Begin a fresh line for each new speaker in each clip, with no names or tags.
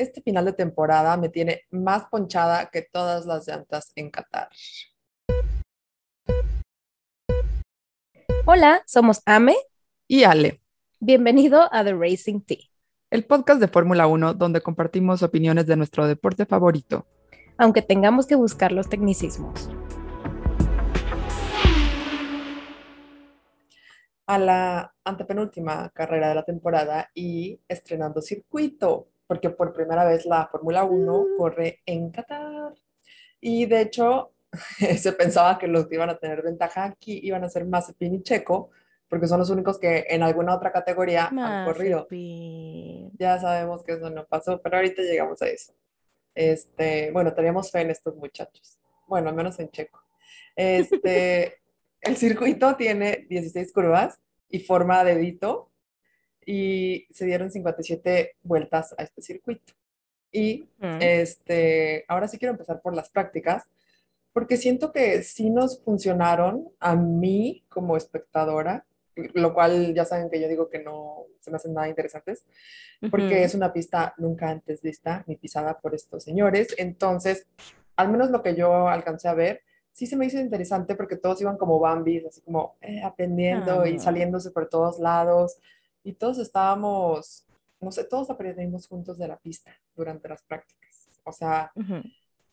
este final de temporada me tiene más ponchada que todas las llantas en Qatar.
Hola, somos Ame
y Ale.
Bienvenido a The Racing Tea,
el podcast de Fórmula 1 donde compartimos opiniones de nuestro deporte favorito,
aunque tengamos que buscar los tecnicismos.
A la antepenúltima carrera de la temporada y estrenando circuito porque por primera vez la Fórmula 1 mm. corre en Qatar. Y de hecho, se pensaba que los que iban a tener ventaja aquí iban a ser Mazepin y Checo, porque son los únicos que en alguna otra categoría han corrido. Ya sabemos que eso no pasó, pero ahorita llegamos a eso. Este, bueno, teníamos fe en estos muchachos. Bueno, al menos en Checo. Este, el circuito tiene 16 curvas y forma dedito y se dieron 57 vueltas a este circuito. Y mm. este, ahora sí quiero empezar por las prácticas, porque siento que sí nos funcionaron a mí como espectadora, lo cual ya saben que yo digo que no se me hacen nada interesantes, porque es una pista nunca antes vista ni pisada por estos señores. Entonces, al menos lo que yo alcancé a ver, sí se me hizo interesante porque todos iban como Bambis, así como eh, aprendiendo y ah. saliéndose por todos lados y todos estábamos, no sé, todos aprendimos juntos de la pista durante las prácticas. O sea,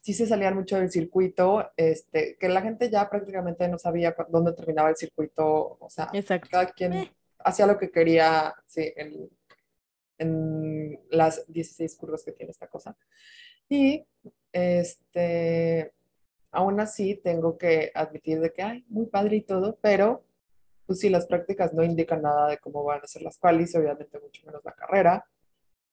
sí se salían mucho del circuito, este, que la gente ya prácticamente no sabía dónde terminaba el circuito, o sea, cada quien eh. hacía lo que quería, sí, en, en las 16 curvas que tiene esta cosa. Y, este, aún así tengo que admitir de que, ay, muy padre y todo, pero pues sí, las prácticas no indican nada de cómo van a ser las qualis, obviamente mucho menos la carrera,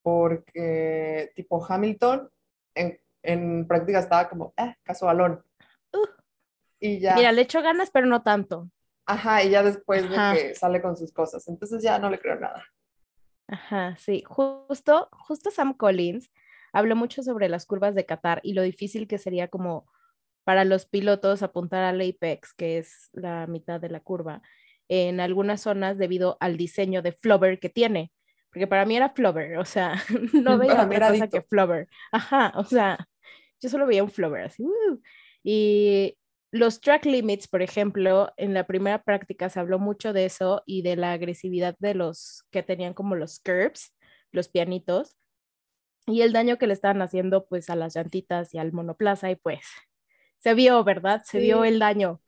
porque tipo Hamilton en, en práctica estaba como, eh, casualón.
Uh, y ya. Mira, le echo ganas, pero no tanto.
Ajá, y ya después de que sale con sus cosas, entonces ya no le creo nada.
Ajá, sí, justo, justo Sam Collins habló mucho sobre las curvas de Qatar y lo difícil que sería como para los pilotos apuntar al apex, que es la mitad de la curva, en algunas zonas debido al diseño de Flover que tiene. Porque para mí era Flover, o sea, no veía otra cosa que Flover. Ajá, o sea, yo solo veía un Flover así. Uh. Y los track limits, por ejemplo, en la primera práctica se habló mucho de eso y de la agresividad de los que tenían como los curbs, los pianitos, y el daño que le estaban haciendo pues a las llantitas y al monoplaza y pues se vio, ¿verdad? Se vio el daño.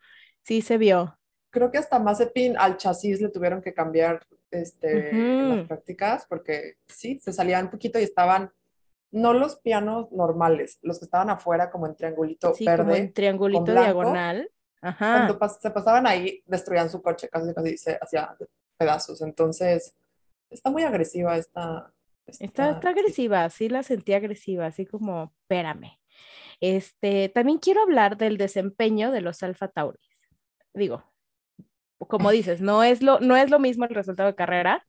Sí, se vio
creo que hasta Mazepin al chasis le tuvieron que cambiar este, las prácticas porque sí, se salían un poquito y estaban, no los pianos normales, los que estaban afuera como en triangulito sí, verde. Como en
triangulito diagonal.
Ajá. Cuando se pasaban ahí, destruían su coche, casi casi se hacía pedazos. Entonces, está muy agresiva esta.
está, está agresiva, sí la sentí agresiva, así como, espérame. Este, también quiero hablar del desempeño de los Alfa Tauris. Digo, como dices, no es lo, no es lo mismo el resultado de carrera,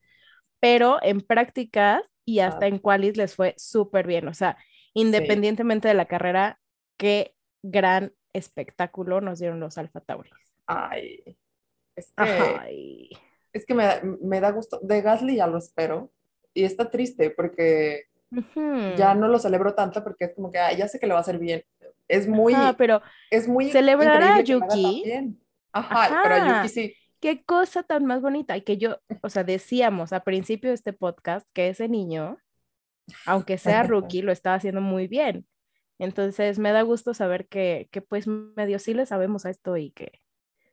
pero en prácticas y hasta en qualis les fue súper bien. O sea, independientemente de la carrera, qué gran espectáculo nos dieron los Alfa Tauris.
Ay, es que, Es que me, da gusto. De Gasly ya lo espero. Y está triste porque ya no lo celebro tanto porque es como que ya sé que le va a hacer bien. Es muy.
pero
es muy.
Celebrar a Yuki
Ajá, pero Yuki sí.
Qué cosa tan más bonita. Y que yo, o sea, decíamos a principio de este podcast que ese niño, aunque sea rookie, lo estaba haciendo muy bien. Entonces me da gusto saber que, que pues medio sí le sabemos a esto y que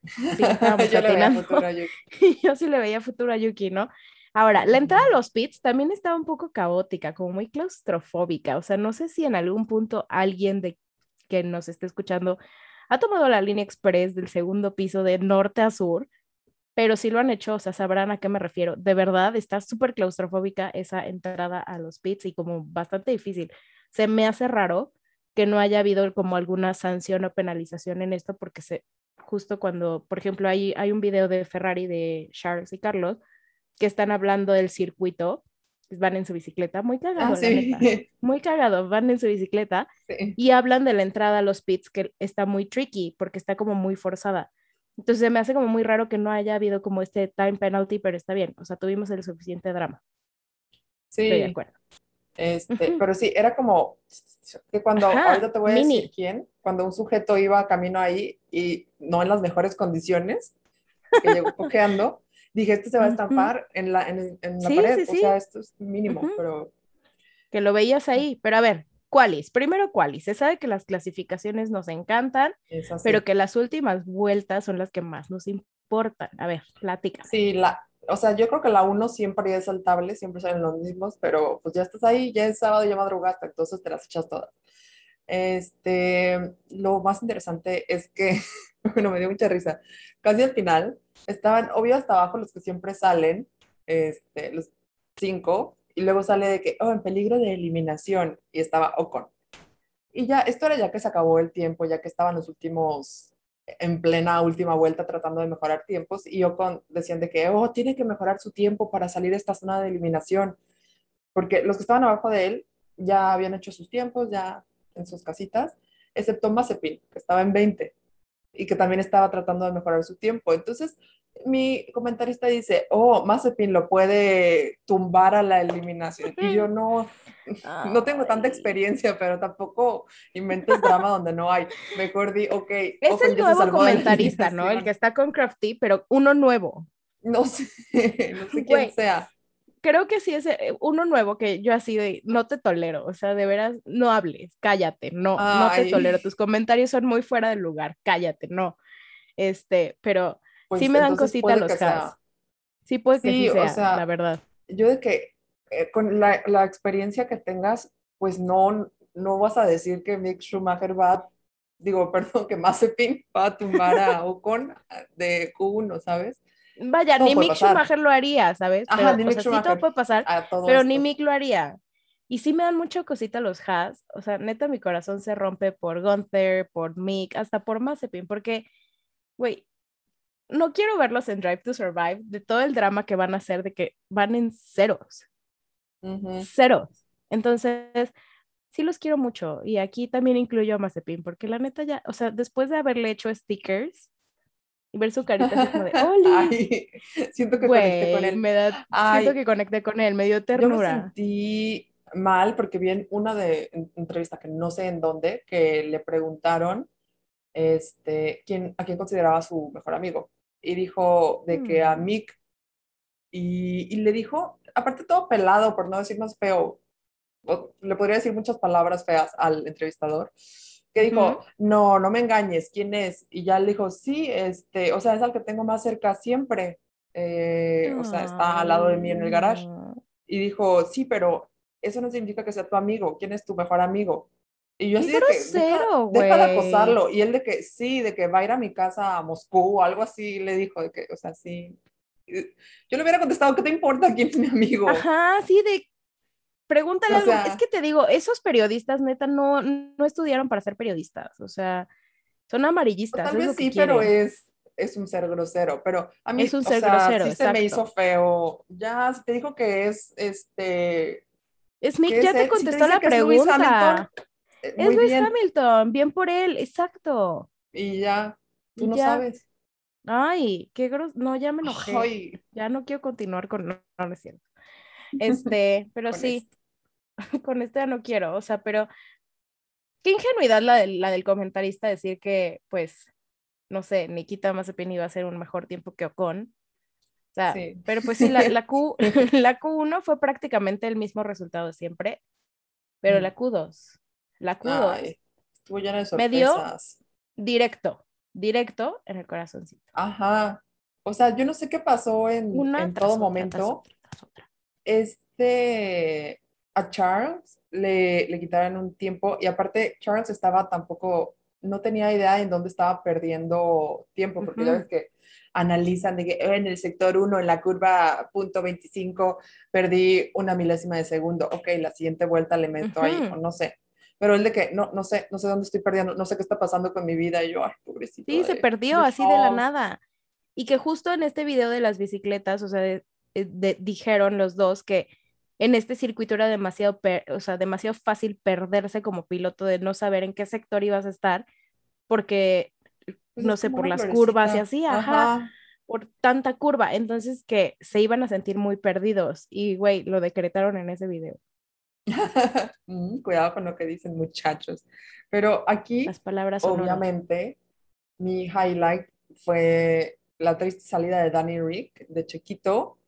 sí yo le veía futuro a Yuki. yo sí le veía futuro a Yuki, ¿no? Ahora, la entrada a los pits también estaba un poco caótica, como muy claustrofóbica. O sea, no sé si en algún punto alguien de que nos esté escuchando ha tomado la línea express del segundo piso de norte a sur, pero si lo han hecho, o sea, sabrán a qué me refiero. De verdad, está súper claustrofóbica esa entrada a los pits y como bastante difícil. Se me hace raro que no haya habido como alguna sanción o penalización en esto, porque justo cuando, por ejemplo, hay, hay un video de Ferrari de Charles y Carlos que están hablando del circuito van en su bicicleta, muy cagado, ah, muy cagado, van en su bicicleta y hablan de la entrada a los pits que está muy tricky porque está como muy forzada. Entonces me hace como muy raro que no haya habido como este time penalty, pero está bien, o sea, tuvimos el suficiente drama.
Sí.
Estoy de acuerdo.
Este, pero sí, era como que cuando,
Ajá,
ahorita te voy a
mini.
decir quién, cuando un sujeto iba camino ahí y no en las mejores condiciones, que llegó cojeando, dije, este se va a estampar en la, en, en la
Sí,
pared,
sí,
o sea, esto es mínimo, pero
que lo veías ahí, pero a ver, ¿cuáles? Primero, ¿cuáles? Se sabe que las clasificaciones nos encantan, pero que las últimas vueltas son las que más nos importan. A ver, platícame.
Sí, la, o sea, yo creo que la 1 siempre es saltable, siempre salen los mismos, pero pues ya estás ahí, ya es sábado, ya madrugaste, entonces te las echas todas. Este, lo más interesante es que, bueno, me dio mucha risa. Casi al final estaban, obvio, hasta abajo los que siempre salen, este, los cinco, y luego sale de que, oh, en peligro de eliminación, y estaba Ocon. Y ya, esto era ya que se acabó el tiempo, ya que estaban los últimos, en plena última vuelta tratando de mejorar tiempos, y Ocon decían de que, oh, tiene que mejorar su tiempo para salir de esta zona de eliminación, porque los que estaban abajo de él ya habían hecho sus tiempos, ya en sus casitas, excepto Mazepin, que estaba en 20 y que también estaba tratando de mejorar su tiempo. Entonces, mi comentarista dice, oh, Mazepin lo puede tumbar a la eliminación. Y yo no, no tengo tanta experiencia, pero tampoco inventes drama donde no hay. Mejor di, ok.
Es el nuevo comentarista, ¿no? El que está con Crafty, pero uno nuevo.
No sé, no sé quién
Güey.
sea.
Creo que sí es eh, uno nuevo que yo así de, no te tolero, o sea, de veras, no hables, cállate, no, no te tolero, tus comentarios son muy fuera del lugar, cállate, no. Este, pero
Pues,
sí me dan cosita los. Haas. Sí puede que
Sí,
sí
o
sea,
sea,
la verdad.
yo de que eh, con la, la experiencia que tengas, pues no, no vas a decir que Mick Schumacher va, digo, perdón, que Mazepin va a tumbar a Ocon de Q1, ¿sabes?
Vaya,
todo
ni Mick
pasar.
Schumacher lo haría, ¿sabes?
Ajá,
Pero,
ni
o
Mick
sea, sí todo
Schumacher.
puede pasar, pero ni. Mick lo haría. Y sí me dan mucho cosita los Haas, o sea, neta mi corazón se rompe por Gunther, por Mick, hasta por Mazepin, porque, güey, no quiero verlos en Drive to Survive de todo el drama que van a hacer de que van en ceros,
Ujú.
ceros. Entonces, sí los quiero mucho y aquí también incluyo a Mazepin, porque la neta ya, o sea, después de haberle hecho stickers y ver su carita así como de, ¡Oli!
Ay, siento que conecté con él.
me da,
Ay.
siento que conecté con él, me dio
Yo me
ternura.
sentí mal porque vi en una de en- entrevista que no sé en dónde, que le preguntaron este, quién, a quién consideraba su mejor amigo. Y dijo de que a
Mm.
Mick. Y, y le dijo, aparte todo pelado, por no decir más feo, o le podría decir muchas palabras feas al entrevistador, que dijo,
Ujú.
no, no me engañes, ¿quién es? Y ya le dijo, sí, este, o sea, es al que tengo más cerca siempre. Eh, o sea, está al lado de mí en el garage.
Ay,
Y dijo, sí, pero eso no significa que sea tu amigo. ¿Quién es tu mejor amigo? Y yo
¡Qué
así de que, deja,
grosero,
deja de acosarlo. Y él de que, sí, de que va a ir a mi casa a Moscú o algo así, le dijo, de que, o sea, sí. Yo le hubiera contestado, ¿qué te importa quién es mi amigo?
Ajá, sí, de pregúntale
O
algo. Es que te digo, esos periodistas neta no, no estudiaron para ser periodistas, o sea, son
O
amarillistas,
tal
es
vez sí, pero es, es un ser grosero. Pero a mí,
Es un
o
ser
sea,
grosero,
sí se me hizo feo. Ya, te dijo que es, este,
Smith
que
ya
es
te
si
contestó la
es Hamilton,
pregunta.
eh,
Es Lewis
bien.
Hamilton, bien por él, exacto.
Y ya, tú no
ya.
sabes.
Ay, qué gros... No, ya me enojé.
Ay,
Ya no quiero continuar con... No, no, no es cierto. Este, pero
con
sí,
esto.
con este ya no quiero, o sea, pero qué ingenuidad la del, la del comentarista decir que, pues, no sé, Nikita Mazepin iba a hacer un mejor tiempo que Ocon. O sea,
Sí.
pero pues sí, la, la, Q, la Q1 fue prácticamente el mismo resultado siempre, pero
Mm.
la Q2, la Q2,
Ay, estuvo llena de
Me dio- directo, directo en el corazoncito.
Ajá. O sea, yo no sé qué pasó en,
Una
en todo
otra,
momento.
tras otra, tras otra.
Este, a Charles le, le quitaron un tiempo y aparte Charles estaba tampoco, no tenía idea en dónde estaba perdiendo tiempo, porque ya
Ujú.
ves que analizan de que "Eh, en el sector 1, en la curva punto 25, perdí una milésima de segundo. Ok, la siguiente vuelta le meto ahí,
Ujú.
o no sé. Pero el de que no, no sé, no sé dónde estoy perdiendo, no sé qué está pasando con mi vida. Y yo, ay, pobrecito.
Sí, se
de-
perdió
de
así de la nada. Y que justo en este video de las bicicletas, o sea, de- eh, dijeron los dos que en este circuito era demasiado, per- o sea, demasiado fácil perderse como piloto de no saber en qué sector ibas a estar, porque,
Pues
no sé, por las curvas y así, ajá,
Ajá.
por tanta curva. Entonces que se iban a sentir muy perdidos. Y, güey, lo decretaron en ese video.
Mm, Cuidado con lo que dicen muchachos. Pero aquí,
Las palabras
obviamente, mi highlight fue la triste salida de Danny Rick, de Chiquito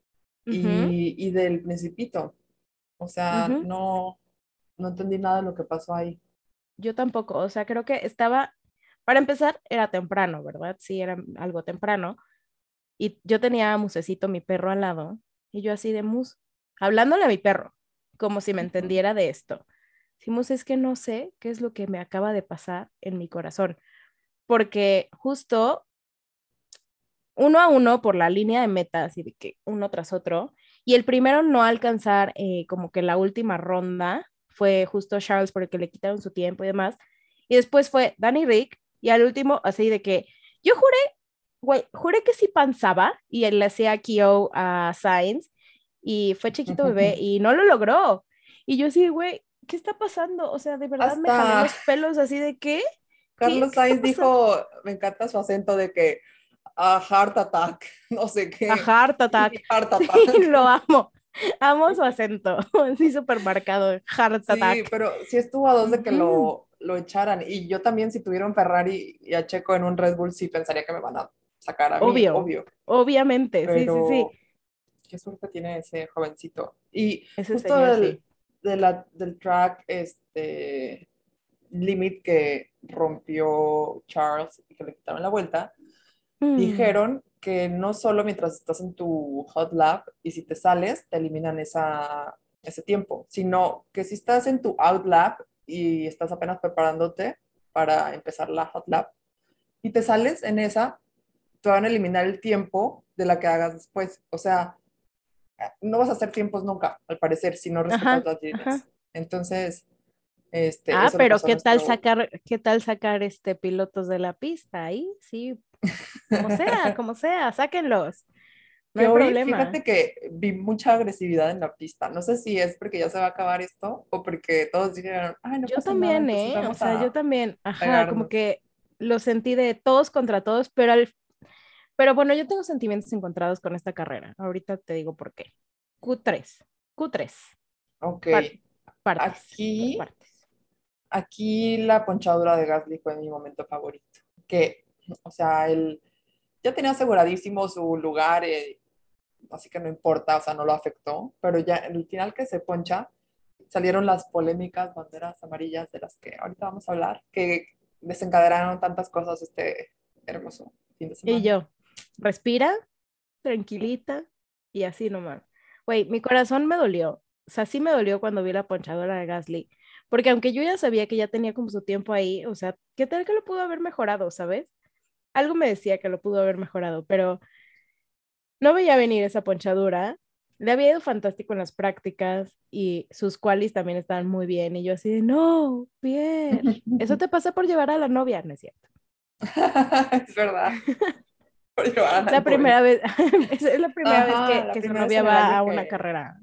y, del Principito. O sea, no, no entendí nada de lo que pasó ahí.
Yo tampoco, o sea, creo que estaba, para empezar, era temprano, ¿verdad? Sí, era algo temprano. Y yo tenía a Musecito, mi perro, al lado, y yo así de Mus, hablándole a mi perro, como si me entendiera de esto. Mus, es que no sé qué es lo que me acaba de pasar en mi corazón, porque justo uno a uno por la línea de metas y de que uno tras otro, y el primero no alcanzar eh, como que la última ronda fue justo Charles porque le quitaron su tiempo y demás, y después fue Danny Rick, y al último así de que yo juré, güey, juré que sí pensaba, y él le hacía KO a Sainz, y fue chiquito bebé, y no lo logró, y yo así, güey, ¿qué está pasando? O sea, de verdad me jalé
Hasta-
los pelos así de qué,
Carlos
¿Qué está
Sainz dijo, me encanta su acento de que a heart attack, no sé qué.
a Heart Attack.
Heart attack.
Sí, lo amo. Amo su acento. Sí, súper marcado. Heart
Sí,
attack.
pero sí estuvo a dos de que lo, lo echaran. Y yo también, si tuviera un Ferrari y a Checo en un Red Bull, sí pensaría que me van a sacar a mí,
Obvio.
obvio.
Obviamente, sí,
Pero
sí, sí.
qué suerte tiene ese jovencito. Y
Ese
justo
señor,
del,
sí.
de la- del track, este limit que rompió Charles y que le quitaron la vuelta,
Mm.
dijeron que no solo mientras estás en tu hot lap y si te sales, te eliminan esa, ese tiempo, sino que si estás en tu out lap y estás apenas preparándote para empezar la hot lap y te sales en esa, te van a eliminar el tiempo de la que hagas después. O sea, no vas a hacer tiempos nunca, al parecer, si no respetas
Ajá,
las líneas.
ajá.
Entonces, este,
Ah, pero ¿qué tal
nuestro-
sacar, qué tal sacar este pilotos de la pista ahí? Sí, como sea, como sea, sáquenlos. No hay
hoy,
problema.
fíjate que vi mucha agresividad en la pista. No sé si es porque ya se va a acabar esto o porque todos dijeron, ay, no
Yo
pasa
también,
nada,
¿eh? O sea,
a-".
yo también, ajá,
pegarnos.
como que lo sentí de todos contra todos, pero al, pero bueno, yo tengo sentimientos encontrados con esta carrera. Ahorita te digo por qué. Q3, Q3,
Ok,
Par- partes,
Aquí-
partes.
aquí la ponchadura de Gasly fue mi momento favorito. Que, o sea, él ya tenía aseguradísimo su lugar, eh, así que no importa, o sea, no lo afectó, pero ya en el final que se poncha, salieron las polémicas banderas amarillas de las que ahorita vamos a hablar, que desencadenaron tantas cosas este hermoso fin de semana.
Y yo, respira, tranquilita y así nomás. Güey, mi corazón me dolió. O sea, sí me dolió cuando vi la ponchadora de Gasly. Porque aunque yo ya sabía que ya tenía como su tiempo ahí, o sea, ¿qué tal que lo pudo haber mejorado, sabes? Algo me decía que lo pudo haber mejorado, pero no veía venir esa ponchadura. Le había ido fantástico en las prácticas y sus qualis también estaban muy bien. Y yo así de, no, bien. Eso te pasa por llevar a la novia, ¿no es cierto?
es verdad. Por llevar a
La
novia.
primera vez, es la primera
Ajá,
vez que,
la
que su
primera vez
novia va a una carrera.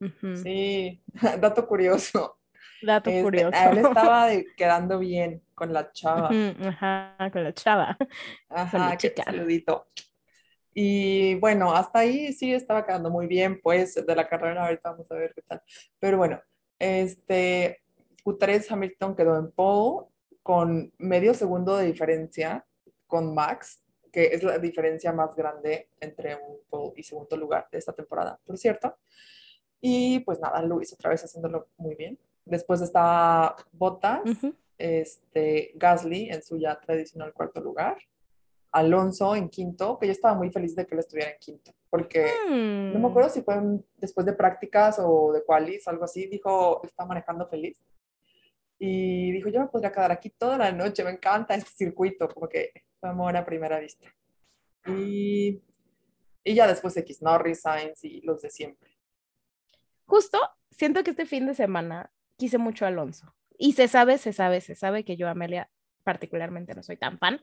Ujú,
Sí, dato curioso.
Dato
Este,
curioso.
a él estaba de- quedando bien con la chava.
Ajá, con la chava.
Ajá,
la
qué
chica.
saludito. Y bueno, hasta ahí sí estaba quedando muy bien, pues, de la carrera, ahorita vamos a ver qué tal. Pero bueno, este, Q3 Hamilton quedó en pole con medio segundo de diferencia con Max, que es la diferencia más grande entre un pole y segundo lugar de esta temporada, por cierto. Y pues nada, Luis otra vez haciéndolo muy bien. Después estaba Bottas,
Ujú.
este, Gasly en su ya tradicional cuarto lugar, Alonso en quinto, que yo estaba muy feliz de que él estuviera en quinto, porque no me
Mm,
acuerdo si fue en- después de prácticas o de qualis, algo así, dijo, está manejando feliz. Y dijo, yo me podría quedar aquí toda la noche, me encanta este circuito, como que fue amor a primera vista. Y, y ya después X, Norris, Sainz y los de siempre.
Justo, siento que este fin de semana quise mucho a Alonso. Y se sabe, se sabe, se sabe que yo, Amelia, particularmente no soy tan fan.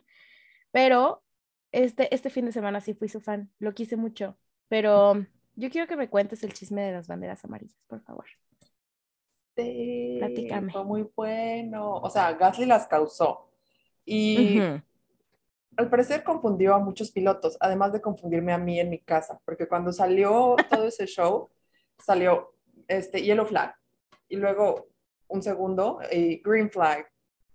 Pero este, este fin de semana sí fui su fan. Lo quise mucho. Pero yo quiero que me cuentes el chisme de las banderas amarillas, por favor.
Sí,
Platícame.
fue muy bueno. O sea, Gasly las causó. Y al parecer confundió a muchos pilotos, además de confundirme a mí en mi casa, porque cuando salió todo ese show, salió este Yellow Flag. Y luego un segundo y green flag.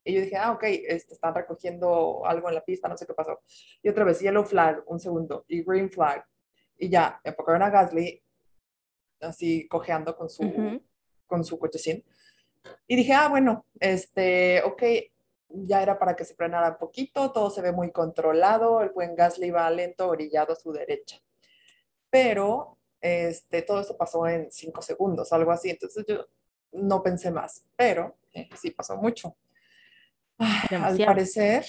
Y yo dije, ah, ok, este, están recogiendo algo en la pista, no sé qué pasó. Y otra vez, yellow flag, un segundo, y green flag. Y ya, enfocaron a Gasly así cojeando con su, con su cochecín. Y dije, ah, bueno, este, ok, ya era para que se frenara un poquito, todo se ve muy controlado, el buen Gasly va lento, orillado a su derecha. Pero este, todo esto pasó en cinco segundos, algo así, entonces yo no pensé más, pero eh, sí pasó mucho. Al parecer,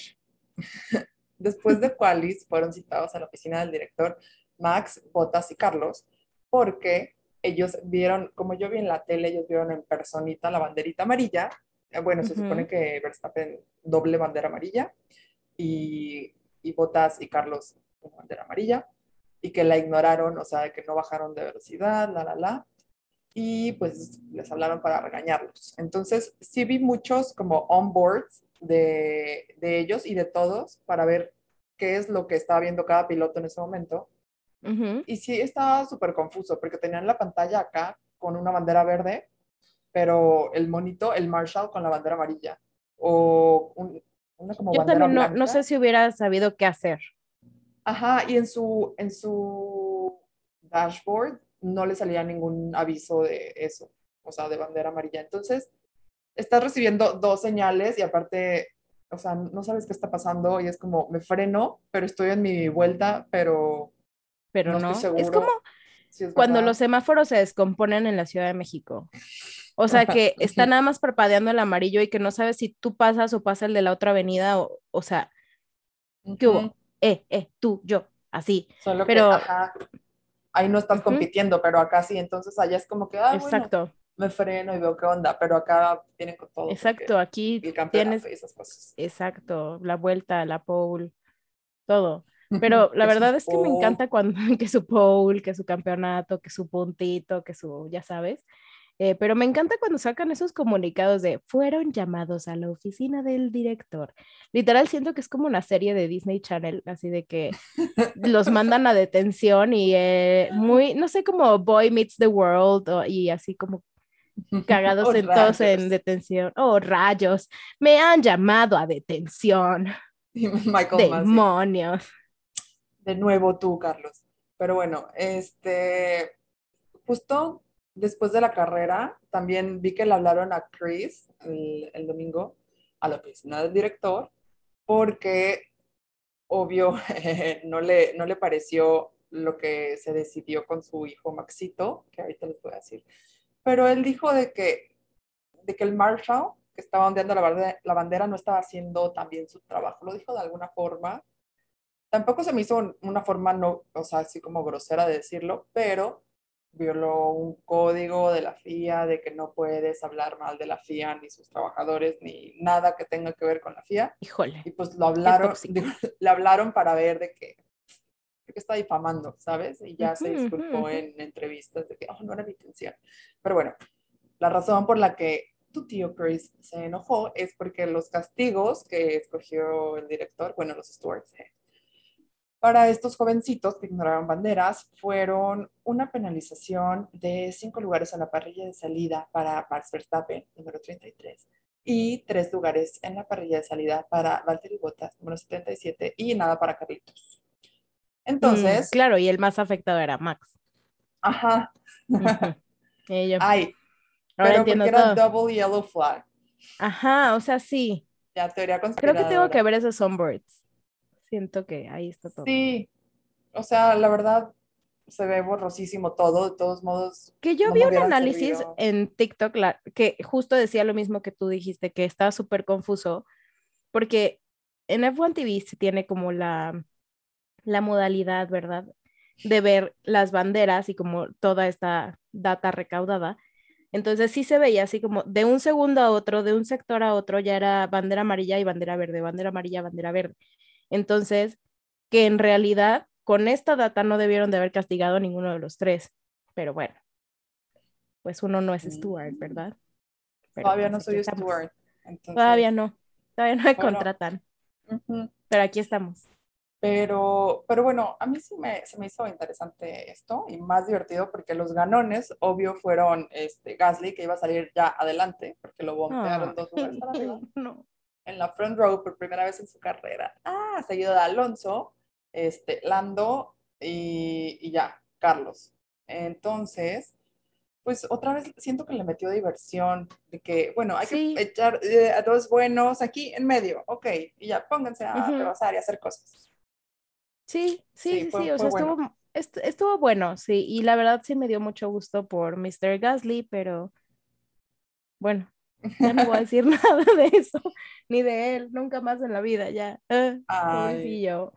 después de Qualis fueron citados a la oficina del director Max, Botas y Carlos, porque ellos vieron, como yo vi en la tele, ellos vieron en personita la banderita amarilla. Eh, bueno, se supone que Verstappen doble bandera amarilla y, y Botas y Carlos una bandera amarilla y que la ignoraron, o sea, que no bajaron de velocidad, la, la, la y pues les hablaron para regañarlos. Entonces, sí vi muchos como onboards de, de ellos y de todos para ver qué es lo que estaba viendo cada piloto en ese momento. Y sí estaba súper confuso porque tenían la pantalla acá con una bandera verde, pero el monito, el Marshall con la bandera amarilla. O una como
Yo también no, no, sé si hubiera sabido qué hacer.
Ajá, y en su, en su dashboard no le salía ningún aviso de eso, o sea, de bandera amarilla. Entonces, estás recibiendo dos señales y aparte, o sea, no sabes qué está pasando y es como, me freno, pero estoy en mi vuelta, pero,
pero no, Es como cuando los semáforos se descomponen en la Ciudad de México. O sea, que está nada más parpadeando el amarillo y que no sabes si tú pasas o pasa el de la otra avenida, o, o sea, ¿qué hubo? Eh, eh, tú, yo, así. Solo pero,
ahí no estás compitiendo, pero acá sí, entonces allá es como que, ah, Exacto. me freno y veo qué onda, pero acá tienen con todo.
Exacto, aquí tienes esas cosas. Exacto, la vuelta, la pole, todo. Pero la verdad es que me encanta cuando que su pole, que su campeonato, que su puntito, que su, ya sabes. Eh, pero me encanta cuando sacan esos comunicados de fueron llamados a la oficina del director. Literal, siento que es como una serie de Disney Channel, así de que los mandan a detención y eh, muy, no sé, como Boy Meets the World y así como cagados oh, en todos en detención. Oh, rayos, me han llamado a detención. Michael Demonios.
De nuevo tú, Carlos. Pero bueno, este, justo después de la carrera, también vi que le hablaron a Chris el, domingo, a la oficina del director, porque obvio no, le, no le pareció lo que se decidió con su hijo Maxito, que ahorita les voy a decir. Pero él dijo de que, de que el Marshall, que estaba ondeando la bandera, la bandera, no estaba haciendo también su trabajo. Lo dijo de alguna forma. Tampoco se me hizo una forma, no, o sea, así como grosera de decirlo, pero violó un código de la FIA de que no puedes hablar mal de la FIA ni sus trabajadores ni nada que tenga que ver con la FIA.
Híjole.
Y pues lo hablaron, le hablaron para ver de que, que está difamando, ¿sabes? Y ya se disculpó en entrevistas de que, oh, no era mi intención. Pero bueno, la razón por la que tu tío Chris se enojó es porque los castigos que escogió el director, bueno, los stewards, eh, para estos jovencitos que ignoraron banderas fueron una penalización de cinco lugares en la parrilla de salida para Max Verstappen, número 33, y tres lugares en la parrilla de salida para Valtteri Bottas, número 77, y nada para Carlitos. Entonces...
Mm, claro, y el más afectado era Max.
Ajá. Ay, pero porque era double yellow flag.
Ajá, o sea, sí.
Ya, teoría
Creo que tengo que ver esos onboards siento que ahí está todo.
Sí, o sea, la verdad se ve borrosísimo todo, de todos modos.
Que yo vi un análisis en TikTok que justo decía lo mismo que tú dijiste, que está súper confuso, porque en F1 TV se tiene como la, la modalidad, ¿verdad? De ver las banderas y como toda esta data recaudada. Entonces sí se veía así como de un segundo a otro, de un sector a otro, ya era bandera amarilla y bandera verde, bandera amarilla, bandera verde. Entonces, que en realidad con esta data no debieron de haber castigado a ninguno de los tres. Pero bueno, pues uno no es Stuart, mm. ¿verdad?
todavía no pues soy Stuart.
Todavía no, todavía no me contratan. Pero aquí estamos.
Pero, pero bueno, a mí sí me, se me hizo interesante esto y más divertido porque los ganones, obvio, fueron este, Gasly, que iba a salir ya adelante, porque lo bombearon
Ah.
dos lugares para arriba,
No.
En la front row por primera vez en su carrera. Ah, seguido de Alonso, este, Lando y, y ya, Carlos. Entonces, pues otra vez siento que le metió diversión, de que, bueno, hay
Sí.
que echar eh, a dos buenos aquí en medio, ok, y ya pónganse a
Ujú.
rebasar y hacer cosas.
Sí, sí,
Sí,
sí,
fue-
sí, o sea,
bueno.
estuvo, est- estuvo bueno, sí, y la verdad sí me dio mucho gusto por Mr. Gasly, pero bueno, ya no voy a decir nada de eso, ni de él, nunca más en la vida, ya. Ah,
Ay,
pobrecillo.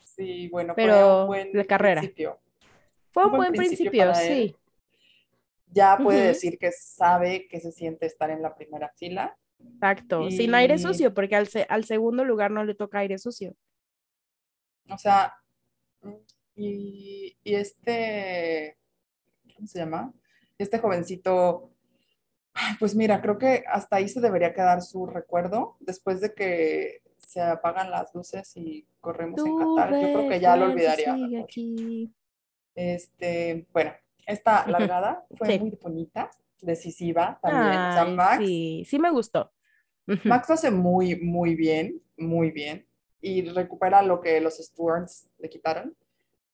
sí, bueno, fue
Pero
un buen
la carrera.
principio.
Fue
Un
un
buen
buen
principio
sí.
Ya puede decir que sabe que se siente estar en la primera fila.
Exacto, sin aire sucio, porque al, se- al segundo lugar no le toca aire sucio.
O sea, y, y este, ¿cómo se llama? Este jovencito, pues mira, creo que hasta ahí se debería quedar su recuerdo después de que se apagan las luces y corremos en Qatar. Yo creo que ya lo olvidaría.
aquí.
Este, bueno, esta largada fue
Sí.
muy bonita, decisiva también. o sea,
Ay,
Max,
sí, sí me gustó.
Max lo hace muy, muy bien, muy bien. Y recupera lo que los Stewards le quitaron.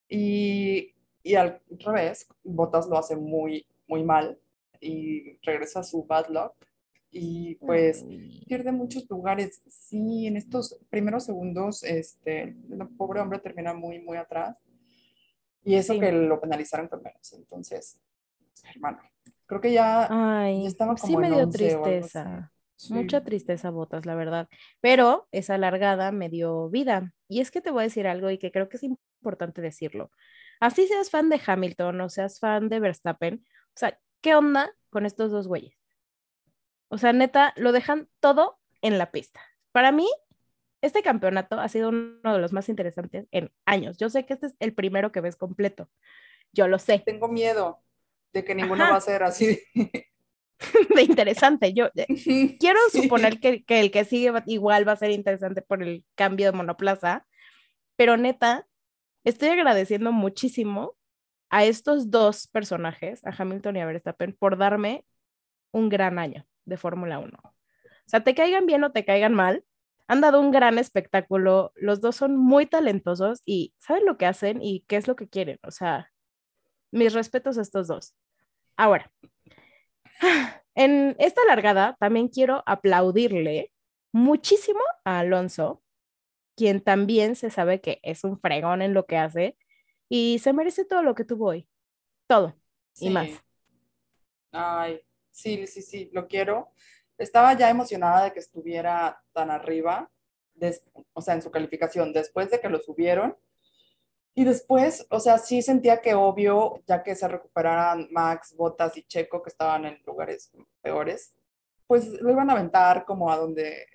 Y, y al revés, Bottas lo hace muy, muy mal. Y regresa a su bad luck. Y pues
Ay.
pierde muchos lugares. Sí, en estos primeros segundos, este, el pobre hombre termina muy, muy atrás. Y eso
Sí.
que lo penalizaron con menos. Entonces, hermano, creo que ya,
Ay,
ya estaba
sí
como
me
en
dio
11 o algo así.
tristeza.
Sí.
Mucha tristeza, Botas, la verdad. Pero esa largada me dio vida. Y es que te voy a decir algo y que creo que es importante decirlo. Así seas fan de Hamilton o seas fan de Verstappen, o sea, ¿qué onda con estos dos güeyes? O sea, neta, lo dejan todo en la pista. Para mí, este campeonato ha sido uno de los más interesantes en años. Yo sé que este es el primero que ves completo. Yo lo sé.
Tengo miedo de que ninguno
Ajá.
va a ser así.
de interesante. Yo eh, quiero
Sí.
suponer que, que el que sigue va- igual va a ser interesante por el cambio de monoplaza, pero neta, estoy agradeciendo muchísimo a estos dos personajes, a Hamilton y a Verstappen, por darme un gran año de Fórmula 1. O sea, te caigan bien o te caigan mal, han dado un gran espectáculo, los dos son muy talentosos y saben lo que hacen y qué es lo que quieren. O sea, mis respetos a estos dos. Ahora, en esta largada también quiero aplaudirle muchísimo a Alonso, quien también se sabe que es un fregón en lo que hace y se merece todo lo que tuvo hoy. Todo y
Sí.
más.
Ay, sí, sí, sí, lo quiero. Estaba ya emocionada de que estuviera tan arriba, des- o sea, en su calificación, después de que lo subieron. Y después, o sea, sí sentía que obvio, ya que se recuperaran Max, Bottas y Checo, que estaban en lugares peores, pues lo iban a aventar como a donde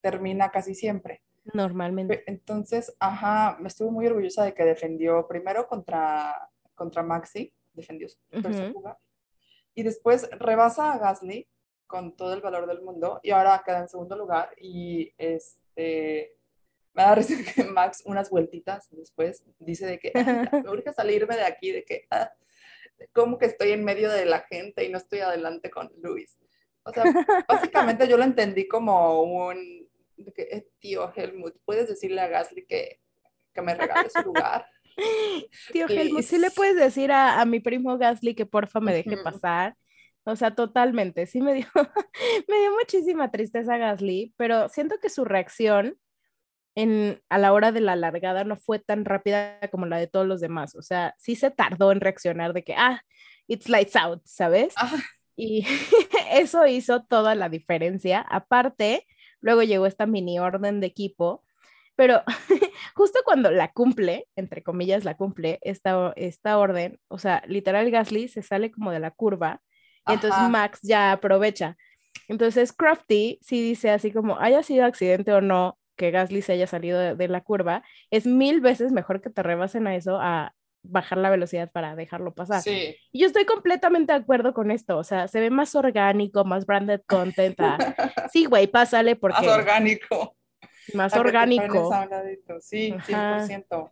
termina casi siempre.
Normalmente.
Pe- Entonces, ajá, me estuve muy orgullosa de que defendió primero contra, contra Maxi, defendió su tercer lugar, y después rebasa a Gasly con todo el valor del mundo y ahora queda en segundo lugar y este me da risa que Max unas vueltitas después dice de que "Ay, ya, me urge salirme de aquí, de que ah, como que estoy en medio de la gente y no estoy adelante con Luis. O sea, básicamente yo lo entendí como un de que, "Eh, tío Helmut, ¿puedes decirle a Gasly que, que me regale su lugar?
Tío Helmut, ¿sí le puedes decir a, a mi primo Gasly que porfa me deje
Ujú.
pasar? O sea, totalmente. Sí me dio, me dio muchísima tristeza Gasly, pero siento que su reacción en, a la hora de la largada no fue tan rápida como la de todos los demás. O sea, sí se tardó en reaccionar de que, ah, it's lights out, ¿sabes?
Ah,
Y eso hizo toda la diferencia. Aparte, luego llegó esta mini orden de equipo, pero justo cuando la cumple, entre comillas, la cumple, esta, esta orden, o sea, literal Gasly se sale como de la curva y entonces. Max ya aprovecha. Entonces Crafty sí dice así como haya sido accidente o no que Gasly se haya salido de, de la curva, es mil veces mejor que te rebasen a eso a bajar la velocidad para dejarlo pasar.
sí.
Y yo estoy completamente de acuerdo con esto, o sea, se ve más orgánico, más branded content. a, Sí, güey, pásale
Más
porque
orgánico.
Más orgánico.
a un ladito. Sí,
Ajá.
100%.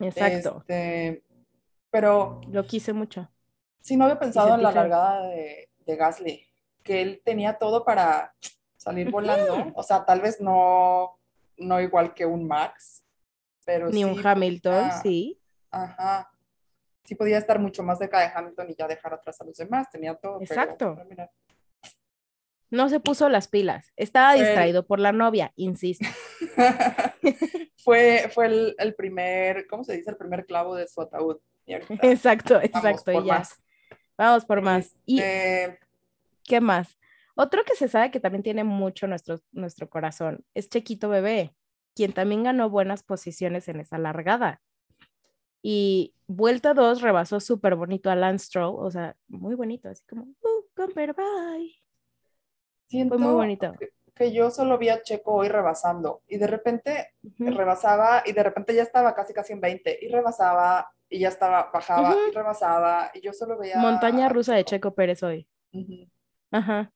Exacto.
Este, pero
Lo quise mucho.
sí no había pensado en la largada de, de Gasly, que él tenía todo para salir volando. O sea, tal vez no, no igual que un Max, pero
Ni un Hamilton, sí.
Ajá. Sí podía estar mucho más cerca de Hamilton y ya dejar atrás a los demás. Tenía todo.
Exacto.
pero mira.
No se puso las pilas. Estaba
Fue
distraído por la novia, insisto.
fue fue el, el primer, ¿cómo se dice? El primer clavo de su ataúd.
Exacto, exacto. Y ya.
más.
Vamos por más. ¿Y
Este,
qué más? Otro que se sabe que también tiene mucho nuestro, nuestro corazón es Chequito Bebé, quien también ganó buenas posiciones en esa largada. Y vuelta 2 rebasó súper bonito a Lance Stroll, o sea, muy bonito, así como, uh, Comper, bye.
siento
muy bonito.
Que, que yo solo vi a Checo hoy rebasando y de repente
Ujú.
rebasaba y de repente ya estaba casi casi en 20 y rebasaba y ya estaba, bajaba y rebasaba y yo solo veía
Montaña rusa de Checo Pérez hoy.
Ujú.
Ajá.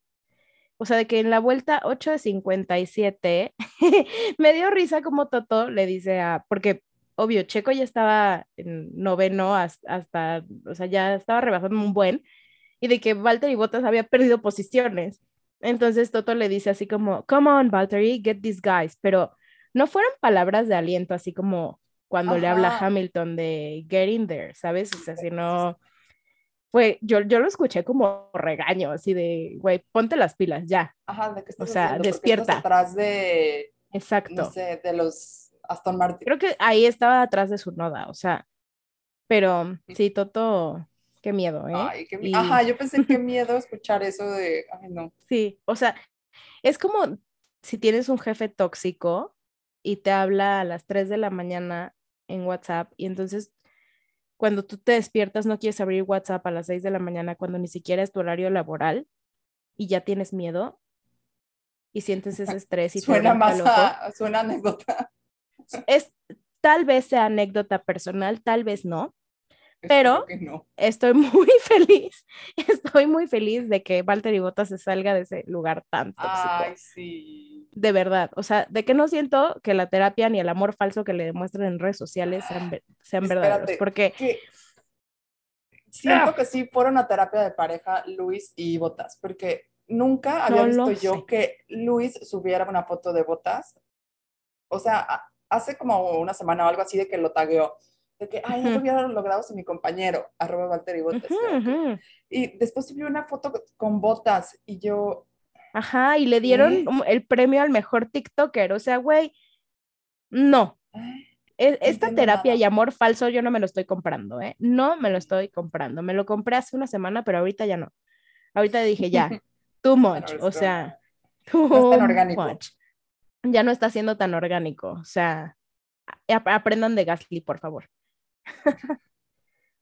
O sea, de que en la vuelta 8 de 57 me dio risa como Toto le dice a, porque obvio, Checo ya estaba en noveno has- hasta, o sea, ya estaba rebasando un buen, y de que Valtteri Bottas había perdido posiciones. Entonces Toto le dice así como, come on, Valtteri, get these guys, pero no fueron palabras de aliento, así como cuando le habla
Ajá.
Hamilton de get in there, ¿sabes? O sea, sino fue, yo, yo lo escuché como regaño, así de, güey, ponte las pilas, ya,
Ajá, ¿de qué estás
O sea, despierta.
estás atrás de,
exacto.
no sé, de los Aston Martin.
Creo que ahí estaba atrás de su noda, o sea, pero sí, Toto, qué miedo, ¿eh?
Ay, qué mi-
Y-
Ajá, yo pensé qué miedo escuchar eso de, ay, no.
Sí, o sea, es como si tienes un jefe tóxico y te habla a las 3 de la mañana en WhatsApp y entonces cuando tú te despiertas no quieres abrir WhatsApp a las 6 de la mañana cuando ni siquiera es tu horario laboral y ya tienes miedo y sientes ese estrés y te
Suena
brinca
más a, suena anécdota.
Es tal vez sea anécdota personal, tal vez no. Pero-
no.
Estoy muy feliz, estoy muy feliz de que Valtteri Bottas se salga de ese lugar tan tóxico.
Ay, sí.
de verdad, o sea, de que no siento que la terapia ni el amor falso que le demuestran en redes sociales sean, sean verdaderos, porque
que siento
Ah.
que sí fueron a terapia de pareja Luis y Botas, porque nunca había
No
visto yo
sé.
que Luis subiera una foto de Botas. O sea, hace como una semana o algo así de que lo tagueó. De que, ay, no lo hubiera logrado sin mi compañero, arroba Valtteri Botas.
Ujú, ujú.
Y después subió una foto con Botas y yo,
ajá, y le dieron el premio al mejor TikToker, o sea, güey, no,
ay,
e- esta terapia
nada.
y amor falso yo no me lo estoy comprando, ¿eh? No me lo estoy comprando, me lo compré hace una semana, pero ahorita ya no. Ahorita dije ya, too much, o sea, too
No es tan orgánico.
much. Ya no está siendo tan orgánico, o sea, aprendan de Gasly, por favor.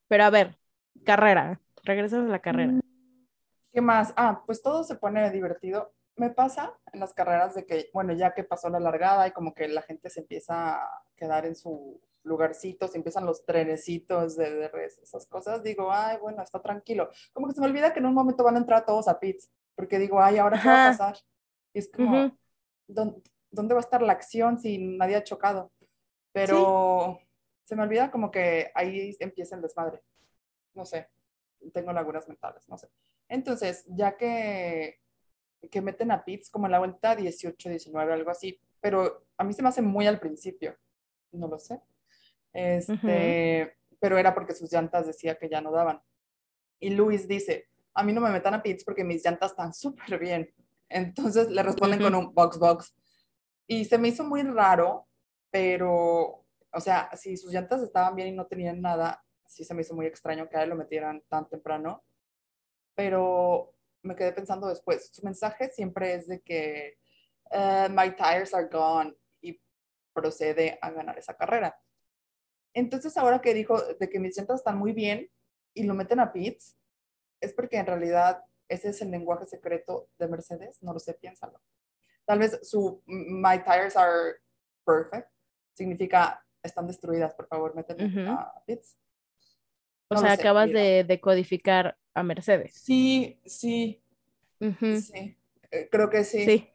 Pero a ver, carrera, regresamos a la carrera.
¿Qué más? Ah, pues todo se pone divertido. Me pasa en las carreras de que, bueno, ya que pasó la largada y como que la gente se empieza a quedar en su lugarcito, se empiezan los trenecitos de DRS, esas cosas, digo, ay, bueno, está tranquilo. Como que se me olvida que en un momento van a entrar todos a pits, porque digo, ay, ¿ahora qué va a pasar? Y es como. ¿dó- ¿dónde va a estar la acción si nadie ha chocado? Pero se me olvida como que ahí empieza el desmadre. No sé, tengo lagunas mentales, no sé. Entonces, ya que, que meten a pits como en la vuelta 18, 19, algo así, pero a mí se me hace muy al principio, no lo sé. Este, Pero era porque sus llantas decía que ya no daban. Y Luis dice, a mí no me metan a pits porque mis llantas están súper bien. Entonces le responden con un box box. Y se me hizo muy raro, pero, o sea, si sus llantas estaban bien y no tenían nada, sí se me hizo muy extraño que a él lo metieran tan temprano. Pero me quedé pensando después, su mensaje siempre es de que eh, my tires are gone y procede a ganar esa carrera. Entonces ahora que dijo de que mis llantas están muy bien y lo meten a pits, es porque en realidad ese es el lenguaje secreto de Mercedes, no lo sé, piénsalo. Tal vez su my tires are perfect significa están destruidas, por favor,
Ujú.
a pits.
O
No
sea,
lo sé,
acabas de, de codificar a Mercedes.
Sí, sí, sí. Eh, Creo que sí.
Sí,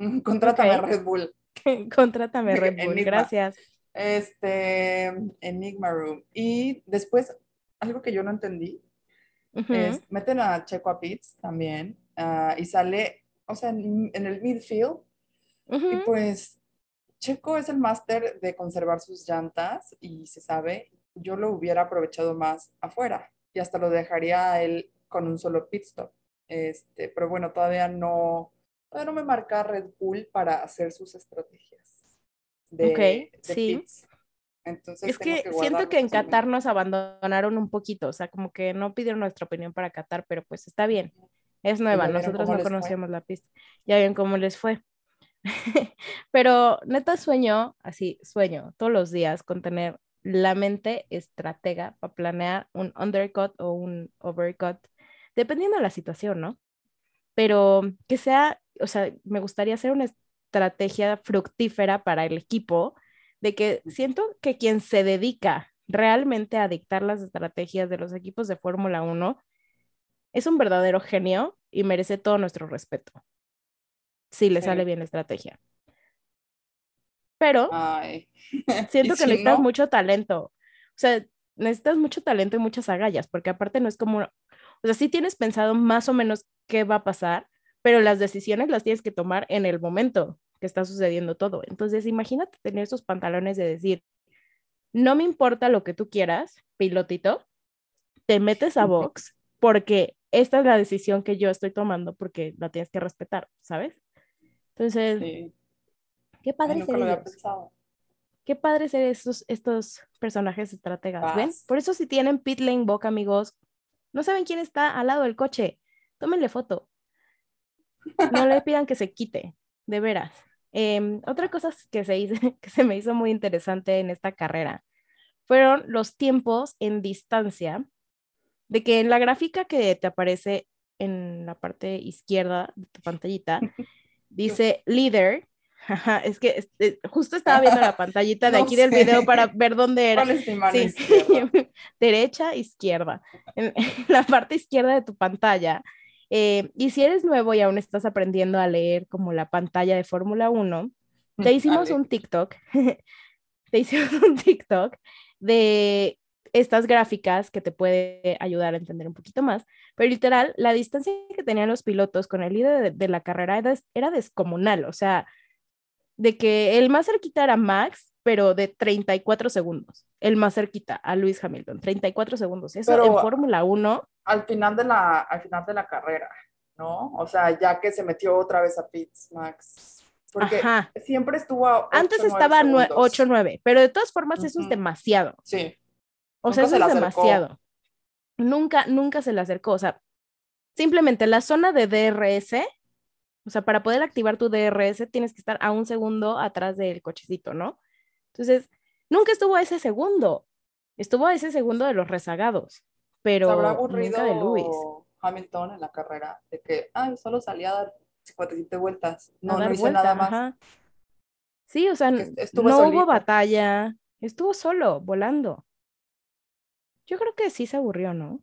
Mm, Contrátame
Ok.
Red Bull.
Contrátame Red Bull,
Enigma.
gracias.
Este, Enigma Room. Y después, algo que yo no entendí, es, meten a Checo a Pitts también, ah, y sale, o sea, en, en el midfield, y
Ujú.
pues Checo es el máster de conservar sus llantas, y se sabe, yo lo hubiera aprovechado más afuera, y hasta lo dejaría a él con un solo pit stop. Este, pero bueno, todavía no, todavía no me marca Red Bull para hacer sus estrategias de,
Ok,
de
sí.
pits. Entonces
Es
tengo
que siento que en. Qatar nos abandonaron un poquito, o sea, como que no pidieron nuestra opinión para Qatar, pero pues está bien, es nueva, nosotros no
fue?
conocíamos la pista, ya ven cómo les fue. Pero neta sueño, así, sueño todos los días con tener la mente estratega para planear un undercut o un overcut, dependiendo de la situación, ¿no? Pero que sea, o sea, me gustaría hacer una estrategia fructífera para el equipo, de que siento que quien se dedica realmente a dictar las estrategias de los equipos de Fórmula 1 es un verdadero genio y merece todo nuestro respeto. Si le
Sí.
sale bien la estrategia. Pero
Ay.
siento
¿Y
que
si
necesitas
no?
mucho talento. O sea, necesitas mucho talento y muchas agallas, porque aparte no es como, o sea, sí tienes pensado más o menos qué va a pasar, pero las decisiones las tienes que tomar en el momento que está sucediendo todo. Entonces, imagínate tener esos pantalones de decir, no me importa lo que tú quieras, pilotito, te metes a box porque esta es la decisión que yo estoy tomando porque la tienes que respetar, ¿sabes? Entonces,
Sí.
qué padre ser ellos. Qué padre ser estos, estos personajes estrategas, ¿ven?
Vas.
Por eso si tienen pit lane book, amigos, no saben quién está al lado del coche, tómenle foto. No le pidan que se quite, de veras. Em, otra cosa que se, hizo, que se me hizo muy interesante en esta carrera fueron los tiempos en distancia, de que en la gráfica que te aparece en la parte izquierda de tu pantallita, dice líder. Es que este, justo estaba viendo la pantallita de
No
aquí del video para ver dónde era.
¿Cuál es
Sí,
izquierda?
derecha, izquierda. En, en la parte izquierda de tu pantalla. Eh, y si eres nuevo y aún estás aprendiendo a leer como la pantalla de Fórmula 1, te hicimos
Ale.
un TikTok. te hicimos un TikTok de estas gráficas que te puede ayudar a entender un poquito más. Pero literal, la distancia que tenían los pilotos con el líder de, de la carrera era, era descomunal. O sea, de que el más cerquita era Max, pero de 34 segundos. El más cerquita a Luis Hamilton, 34 segundos. Eso
Pero-
en Fórmula 1,
Al final de la, al final de la carrera, ¿no? O sea, ya que se metió otra vez a Pitts, Max. Porque
ajá.
siempre estuvo a
Antes
nueve
estaba
segundos.
8-9, pero de todas formas eso es demasiado.
Sí.
O sea,
Nunca
eso
se
es demasiado. Nunca, nunca se le acercó. O sea, simplemente la zona de DRS, o sea, para poder activar tu DRS tienes que estar a un segundo atrás del cochecito, ¿no? Entonces, nunca estuvo a ese segundo. Estuvo a ese segundo de los rezagados, pero
¿Se habrá
nunca
aburrido
de Luis.
Hamilton en la carrera? De que, ay, solo salía a dar 57 vueltas. No, no
vuelta,
nada más.
ajá. Sí, o sea, no
solito.
hubo batalla, estuvo solo, volando. Yo creo que sí se aburrió, ¿no?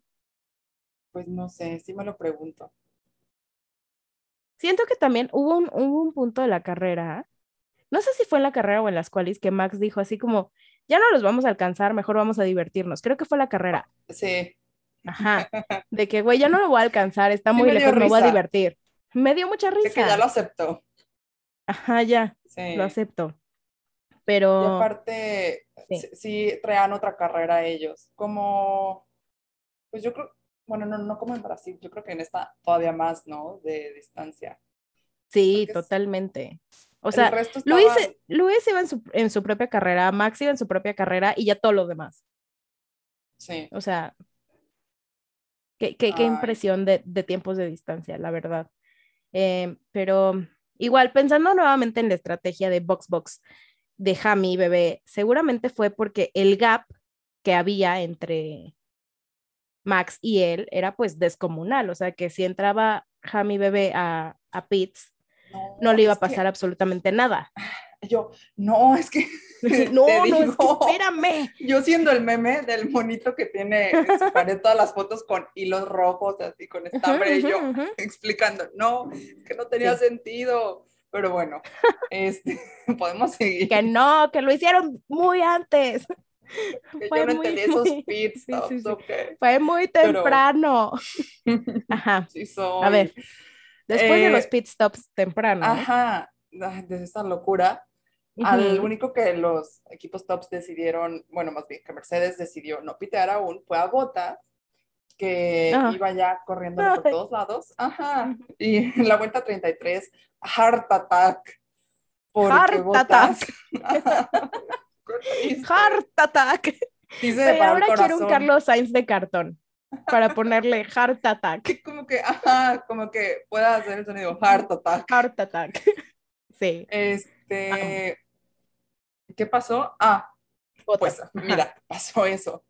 Pues no sé, sí me lo pregunto.
Siento que también hubo un, hubo un punto de la carrera, no sé si fue en la carrera o en las cuales, que Max dijo así como, ya no los vamos a alcanzar, mejor vamos a divertirnos. Creo que fue la carrera.
Sí,
Ajá. De que, güey, ya no lo voy a alcanzar, está
Sí
muy lejos, me voy a
risa.
divertir. Me dio mucha
de que ya
risa.
lo aceptó.
Ajá, ya,
Sí.
lo acepto.
Y
Pero,
aparte,
Sí.
sí. sí traían otra carrera ellos. Como, pues yo creo, bueno, no, no como en Brasil, yo creo que en esta todavía más, ¿no? De distancia.
sí,
porque
totalmente. O sea, Luis,
estaban-
Luis iba en su, en su propia carrera, Max iba en su propia carrera y ya todo lo demás.
Sí,
O sea, qué, qué, qué impresión de, de tiempos de distancia, la verdad. Eh, pero igual, pensando nuevamente en la estrategia de Box Box de Hami y Bebé, seguramente fue porque el gap que había entre Max y él era pues descomunal. O sea, que si entraba Hami Bebé a, a Pitts, no le iba a
que
pasar absolutamente nada.
yo, no, es que
no, no, es que
digo,
espérame.
Yo siendo el meme del monito que tiene pared todas las fotos con hilos rojos, así con estambre, y yo explicando, no, es que no tenía
Sí.
sentido. Pero bueno, este, podemos seguir.
Que no, que lo hicieron muy antes.
Que
fue
yo no
muy,
entendí esos pit
sí, sí,
stops,
sí.
ok.
Fue muy
Pero-
temprano. Ajá.
Soy.
A ver, después de
Eh,
los pit stops temprano.
Ajá, de esa locura. Al
ujú,
único que los equipos tops decidieron, bueno, más bien que Mercedes decidió no pitear aún, fue a Bottas, que
Ah.
iba ya corriendo por todos lados. Ajá. Y en la vuelta 33, Heart Attack.
Heart.
Ajá. Triste.
Heart attack.
Paró el
ahora quiero un. Carlos Sainz de cartón para ponerle heart attack.
Como que, ajá, como que pueda hacer el sonido Heart Attack.
Heart attack. Sí.
Este, ¿qué pasó? Ah, Pues
Ajá.
mira, pasó eso.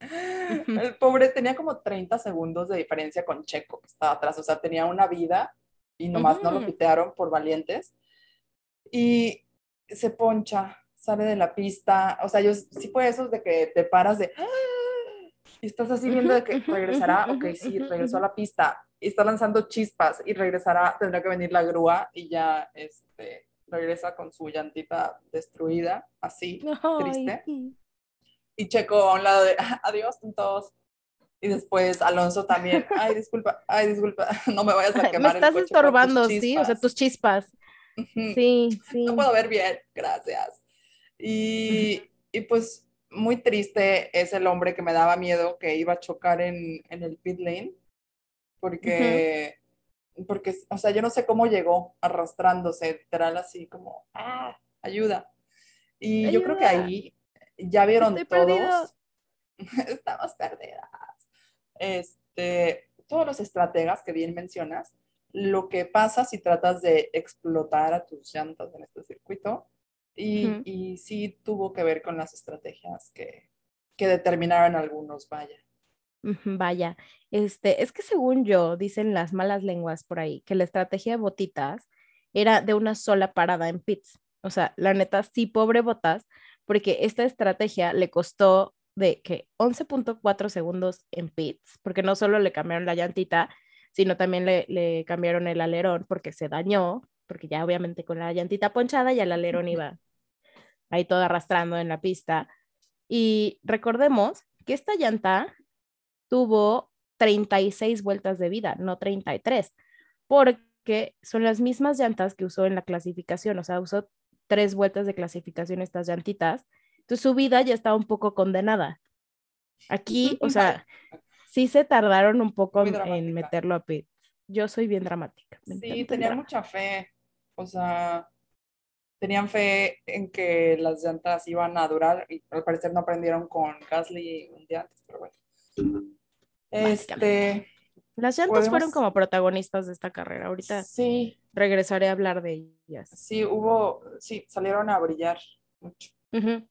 El pobre tenía como 30 segundos de diferencia con Checo, que estaba atrás, o sea, tenía una vida y nomás no lo pitearon por valientes. Y se poncha, sale de la pista, o sea, yo sí fue esos de que te paras de... "Ah", Y estás así viendo de que regresará, ok, sí, regresó a la pista y está lanzando chispas y regresará, tendrá que venir la grúa y ya, este, regresa con su llantita destruida, así. triste. Y Checo a un lado de, "Ah, adiós, tontos. Y después Alonso también, ay, disculpa, ay, disculpa, no me vayas a
Me
quemar el
estás
coche tus
estorbando, sí, o sea,
chispas".
tus chispas. Sí, sí.
No puedo ver bien, gracias. Y, y pues muy triste es el hombre que me daba miedo que iba a chocar en, en el pit lane, porque, porque, o sea, yo no sé cómo llegó arrastrándose, literal así como, ah, ayuda. Y yo creo que
Ayuda.
ahí ya vieron
Estoy
todos,
perdido.
estamos perdidas. Este, todos los estrategas que bien mencionas, lo que pasa si tratas de explotar a tus llantas en este circuito, y,
Ujú.
y sí tuvo que ver con las estrategias que, que determinaron algunos, vaya.
Vaya, este, es que según yo, dicen las malas lenguas por ahí, que la estrategia de Botitas era de una sola parada en pits. O sea, la neta, sí, pobre Botas, porque esta estrategia le costó de que 11.4 segundos en pits, porque no solo le cambiaron la llantita, sino también le, le cambiaron el alerón porque se dañó, porque ya obviamente con la llantita ponchada ya el alerón iba ahí todo arrastrando en la pista. Y recordemos que esta llanta tuvo 36 vueltas de vida, no 33, porque son las mismas llantas que usó en la clasificación, o sea, usó tres vueltas de clasificación estas llantitas, entonces su vida ya estaba un poco condenada. Aquí, o sea, sí se tardaron un poco en meterlo a pit. Yo soy bien dramática.
Sí,
drama.
mucha fe, o sea, tenían fe en que las llantas iban a durar y al parecer no aprendieron con Gasly un día antes, pero bueno. Este,
Las llantas fueron como protagonistas de esta carrera. Ahorita
sí,
regresaré a hablar de ellas.
sí hubo, sí, salieron a brillar mucho.
Ujú.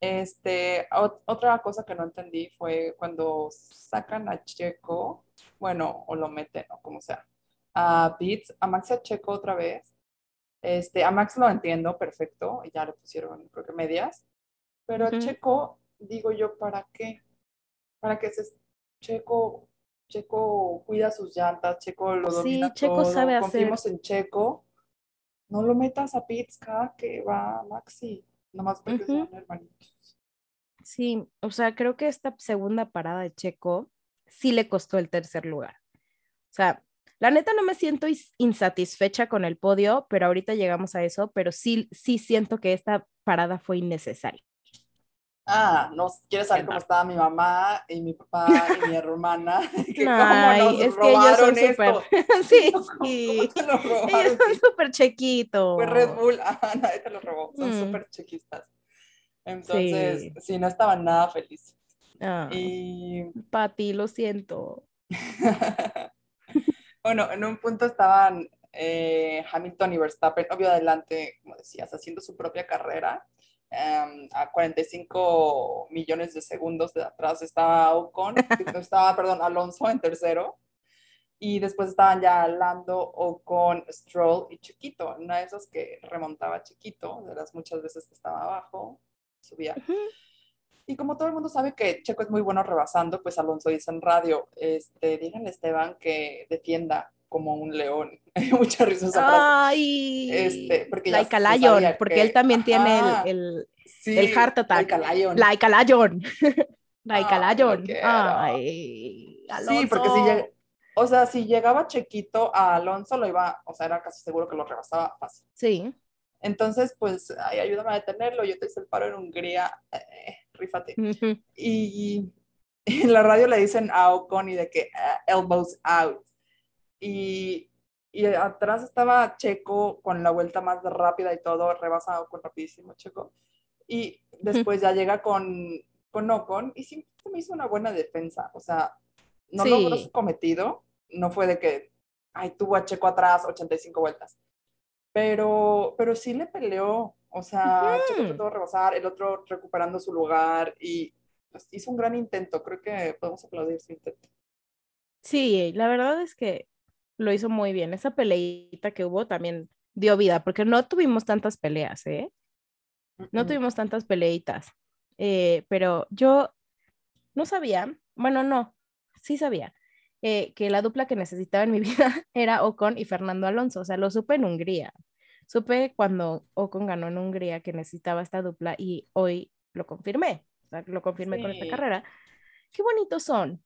Este, ot- otra cosa que no entendí fue cuando sacan a Checo, bueno, o lo meten, o como sea, a Beats, a Max y a Checo otra vez. Este, a Max lo entiendo, perfecto, y ya le pusieron, creo que medias, pero a Checo, digo yo, ¿para qué? Para que se Checo, Checo cuida sus llantas, Checo lo
Sí,
domina
Checo
todo,
sabe hacer.
confiemos en Checo. No lo metas a cada que va Maxi, nomás porque
Ujú.
son hermanitos.
Sí, o sea, creo que esta segunda parada de Checo sí le costó el tercer lugar. O sea, la neta no me siento is- insatisfecha con el podio, pero ahorita llegamos a eso, pero sí, sí siento que esta parada fue innecesaria.
Ah, no, ¿quieres saber cómo estaba mi mamá y mi papá y mi hermana? Que cómo
Ay,
nos
es que ellos
robaron
son súper.
esto.
sí,
¿Cómo-
sí.
cómo
Ellos son súper chiquitos.
Fue Red Bull, ah, nadie te lo robó, son
Mm.
súper chiquistas. Entonces,
Sí.
sí, no estaban nada felices.
Ah,
Y
Pati, lo siento.
bueno, en un punto estaban eh, Hamilton y Verstappen, obvio adelante, como decías, haciendo su propia carrera. Em, a 45 millones de segundos de atrás estaba Ocon, estaba, perdón, Alonso en tercero. Y después estaban ya Lando, Ocon, Stroll y Chiquito. Una de esas que remontaba Chiquito, de las muchas veces que estaba abajo, subía. Y como todo el mundo sabe que Checo es muy bueno rebasando, pues Alonso dice en radio, este, díganle a Esteban que defienda como un león. mucha risa esa frase.
Ay,
Este, porque ya
like a
se
lion, porque
que-
él también tiene
Ajá,
el, el,
sí,
el heart attack.
like a lion.
like a lion. like a
Ay, lo
lion. Ay,
Sí, porque si
Alonso.
llega, o sea, si llegaba Chequito a Alonso, lo iba, o sea, era casi seguro que lo rebasaba fácil.
Sí.
Entonces, pues, ay, ayúdame a detenerlo, yo te hice el paro en Hungría, eh, rífate.
Ujú.
Y en la radio le dicen a Ocon y de que "Ah, elbows out. Y, y atrás estaba Checo con la vuelta más rápida y todo, rebasa a Ocon rapidísimo, Checo. Y después ya llega con, con Ocon y sí se me hizo una buena defensa. O sea, no
Sí.
logró su cometido, no fue de que, ay, tuvo a Checo atrás 85 vueltas. Pero, pero sí le peleó. O sea, Checo
Ujú.
trató de rebasar, el otro recuperando su lugar y pues, hizo un gran intento. Creo que podemos aplaudir su intento.
Sí, la verdad es que lo hizo muy bien. Esa peleita que hubo también dio vida, porque no tuvimos tantas peleas, ¿eh? No tuvimos tantas peleitas. Eh, pero yo no sabía, bueno, no, sí sabía, eh, que la dupla que necesitaba en mi vida era Ocon y Fernando Alonso. O sea, lo supe en Hungría. Supe cuando Ocon ganó en Hungría que necesitaba esta dupla y hoy lo confirmé. O sea, lo confirmé con esta carrera. Qué bonitos son.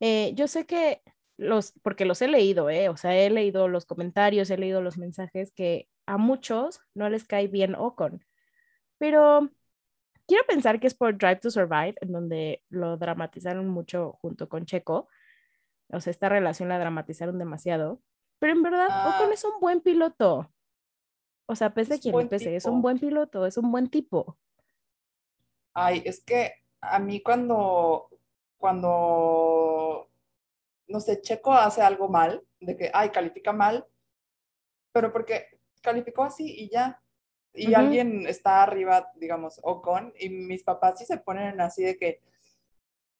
Eh, yo sé que los, porque los he leído, ¿eh? O sea, he leído los comentarios, he leído los mensajes que a muchos no les cae bien Ocon. Pero quiero pensar que es por Drive to Survive, en donde lo dramatizaron mucho junto con Checo. O sea, esta relación la dramatizaron demasiado. Pero en verdad,
Ah.
Ocon es un buen piloto. O sea, pese
Es un
quien pese, es un buen piloto, es un buen tipo.
Ay, es que a mí cuando, cuando, no sé, Checo hace algo mal, de que, ay, califica mal, pero porque calificó así y ya. Y alguien está arriba, digamos, Ocon, y mis papás sí se ponen así de que,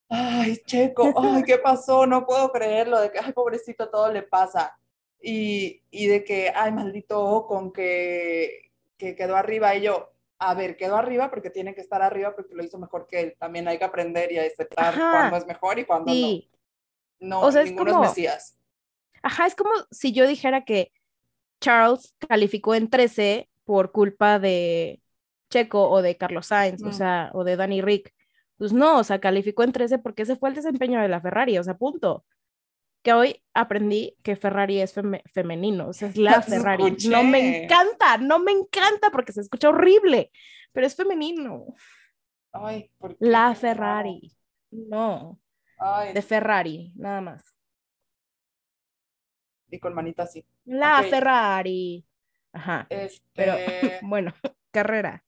ay, Checo, ay, ¿qué pasó? No puedo creerlo, de que, ay, pobrecito, todo le pasa. Y, y de que, ay, maldito Ocon, que, que quedó arriba. Y yo, a ver, quedó arriba porque tiene que estar arriba porque lo hizo mejor que él. También hay que aprender y aceptar
Ajá.
cuándo es mejor y cuándo
Sí.
no. No,
O sea, es como-
es Mesías.
Ajá, es como si yo dijera que Charles calificó en 13 por culpa de Checo o de Carlos Sainz, o sea, o de Danny Rick. Pues no, o sea, calificó en 13 porque ese fue el desempeño de la Ferrari, o sea, punto. Que hoy aprendí que Ferrari es feme- femenino, o sea, es la Ferrari.
escuché.
No me encanta, no me encanta porque se escucha horrible, pero es femenino.
Ay, ¿por qué?
La. Ferrari. No,
Ay,
de Ferrari, nada más.
y con manita así.
La. Ferrari. Ajá.
Este,
Pero bueno, carrera.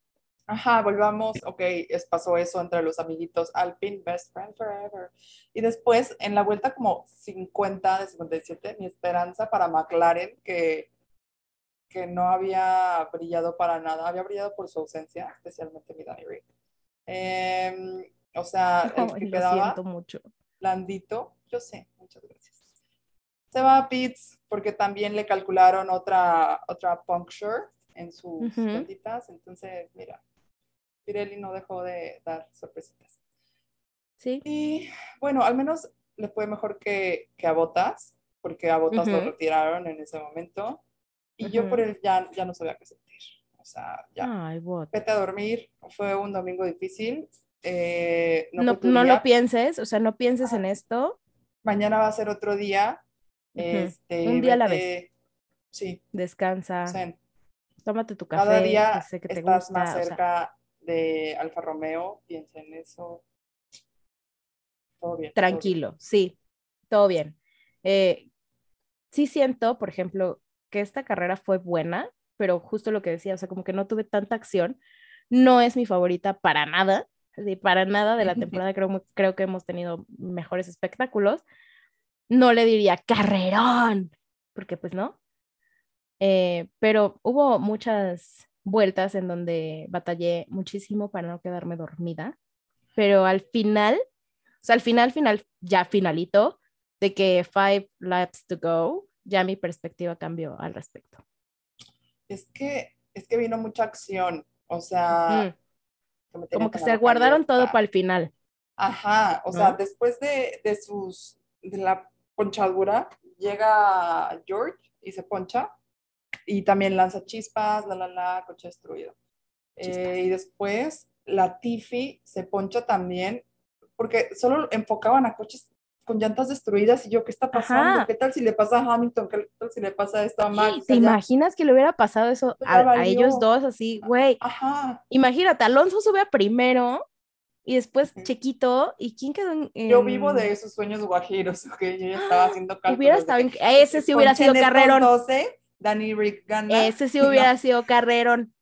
Ajá, volvamos, ok, es, pasó eso entre los amiguitos Alpine, best friend forever. Y después, en la vuelta como 50 de 57, mi esperanza para McLaren, que, que no había brillado para nada, había brillado por su ausencia, especialmente mi Danny Rick. Em, o sea, el
Ay,
que
lo
quedaba
siento mucho.
Blandito, yo sé, muchas gracias. Se va a pits porque también le calcularon otra, otra puncture en sus
Ujú.
llantitas, entonces, mira, Pirelli no dejó de dar sorpresitas.
Sí.
Y bueno, al menos le fue mejor que, que a Botas, porque a Botas lo
Ujú.
retiraron en ese momento. Y yo por él ya, ya no sabía qué sentir. O sea, ya,
Ay,
vete a dormir. Fue un domingo difícil. Eh, no día.
lo pienses, o sea, no pienses en esto.
Mañana va a ser otro día. Este,
Un día a la
vete- Sí,
Descansa, tómate tu
Cada
café,
día
que sé que te
estás
gusta.
más
o sea,
cerca de Alfa Romeo. Piensa en eso. Todo bien. todo bien.
tranquilo, sí, todo bien. Eh, sí siento, por ejemplo, que esta carrera fue buena, pero justo lo que decía, o sea, como que no tuve tanta acción. No es mi favorita para nada, así, para nada de la temporada. Creo, creo que hemos tenido mejores espectáculos. No le diría carrerón, porque pues no. Eh, pero hubo muchas vueltas en donde batallé muchísimo para no quedarme dormida. Pero al final, o sea, al final, final, ya finalito, de que five laps to go, ya mi perspectiva cambió al respecto.
Es que, es que vino mucha acción. O sea,
Mm,
me tenía
Como que se guardaron todo para el final.
Ajá, o
¿no?
sea, después de, de sus, de la ponchadura, llega George y se poncha y también lanza chispas, la, la, la, coche destruido. Eh, y después la Tiffy se poncha también porque solo enfocaban a coches con llantas destruidas y yo, ¿qué está pasando? ¿Qué tal si le pasa a Hamilton? ¿Qué tal si le pasa esto a Max?
¿Te imaginas que le hubiera pasado eso a, ellos dos así, güey? Ajá. Imagínate, Alonso sube a primero y después Chequito, ¿y quién quedó en,
Yo vivo de esos sueños guajiros, que yo ya estaba haciendo cálculos.
Hubiera estado en... Ese sí hubiera sido carrerón.
12, Danny Rick gana.
Ese sí hubiera sido carrerón.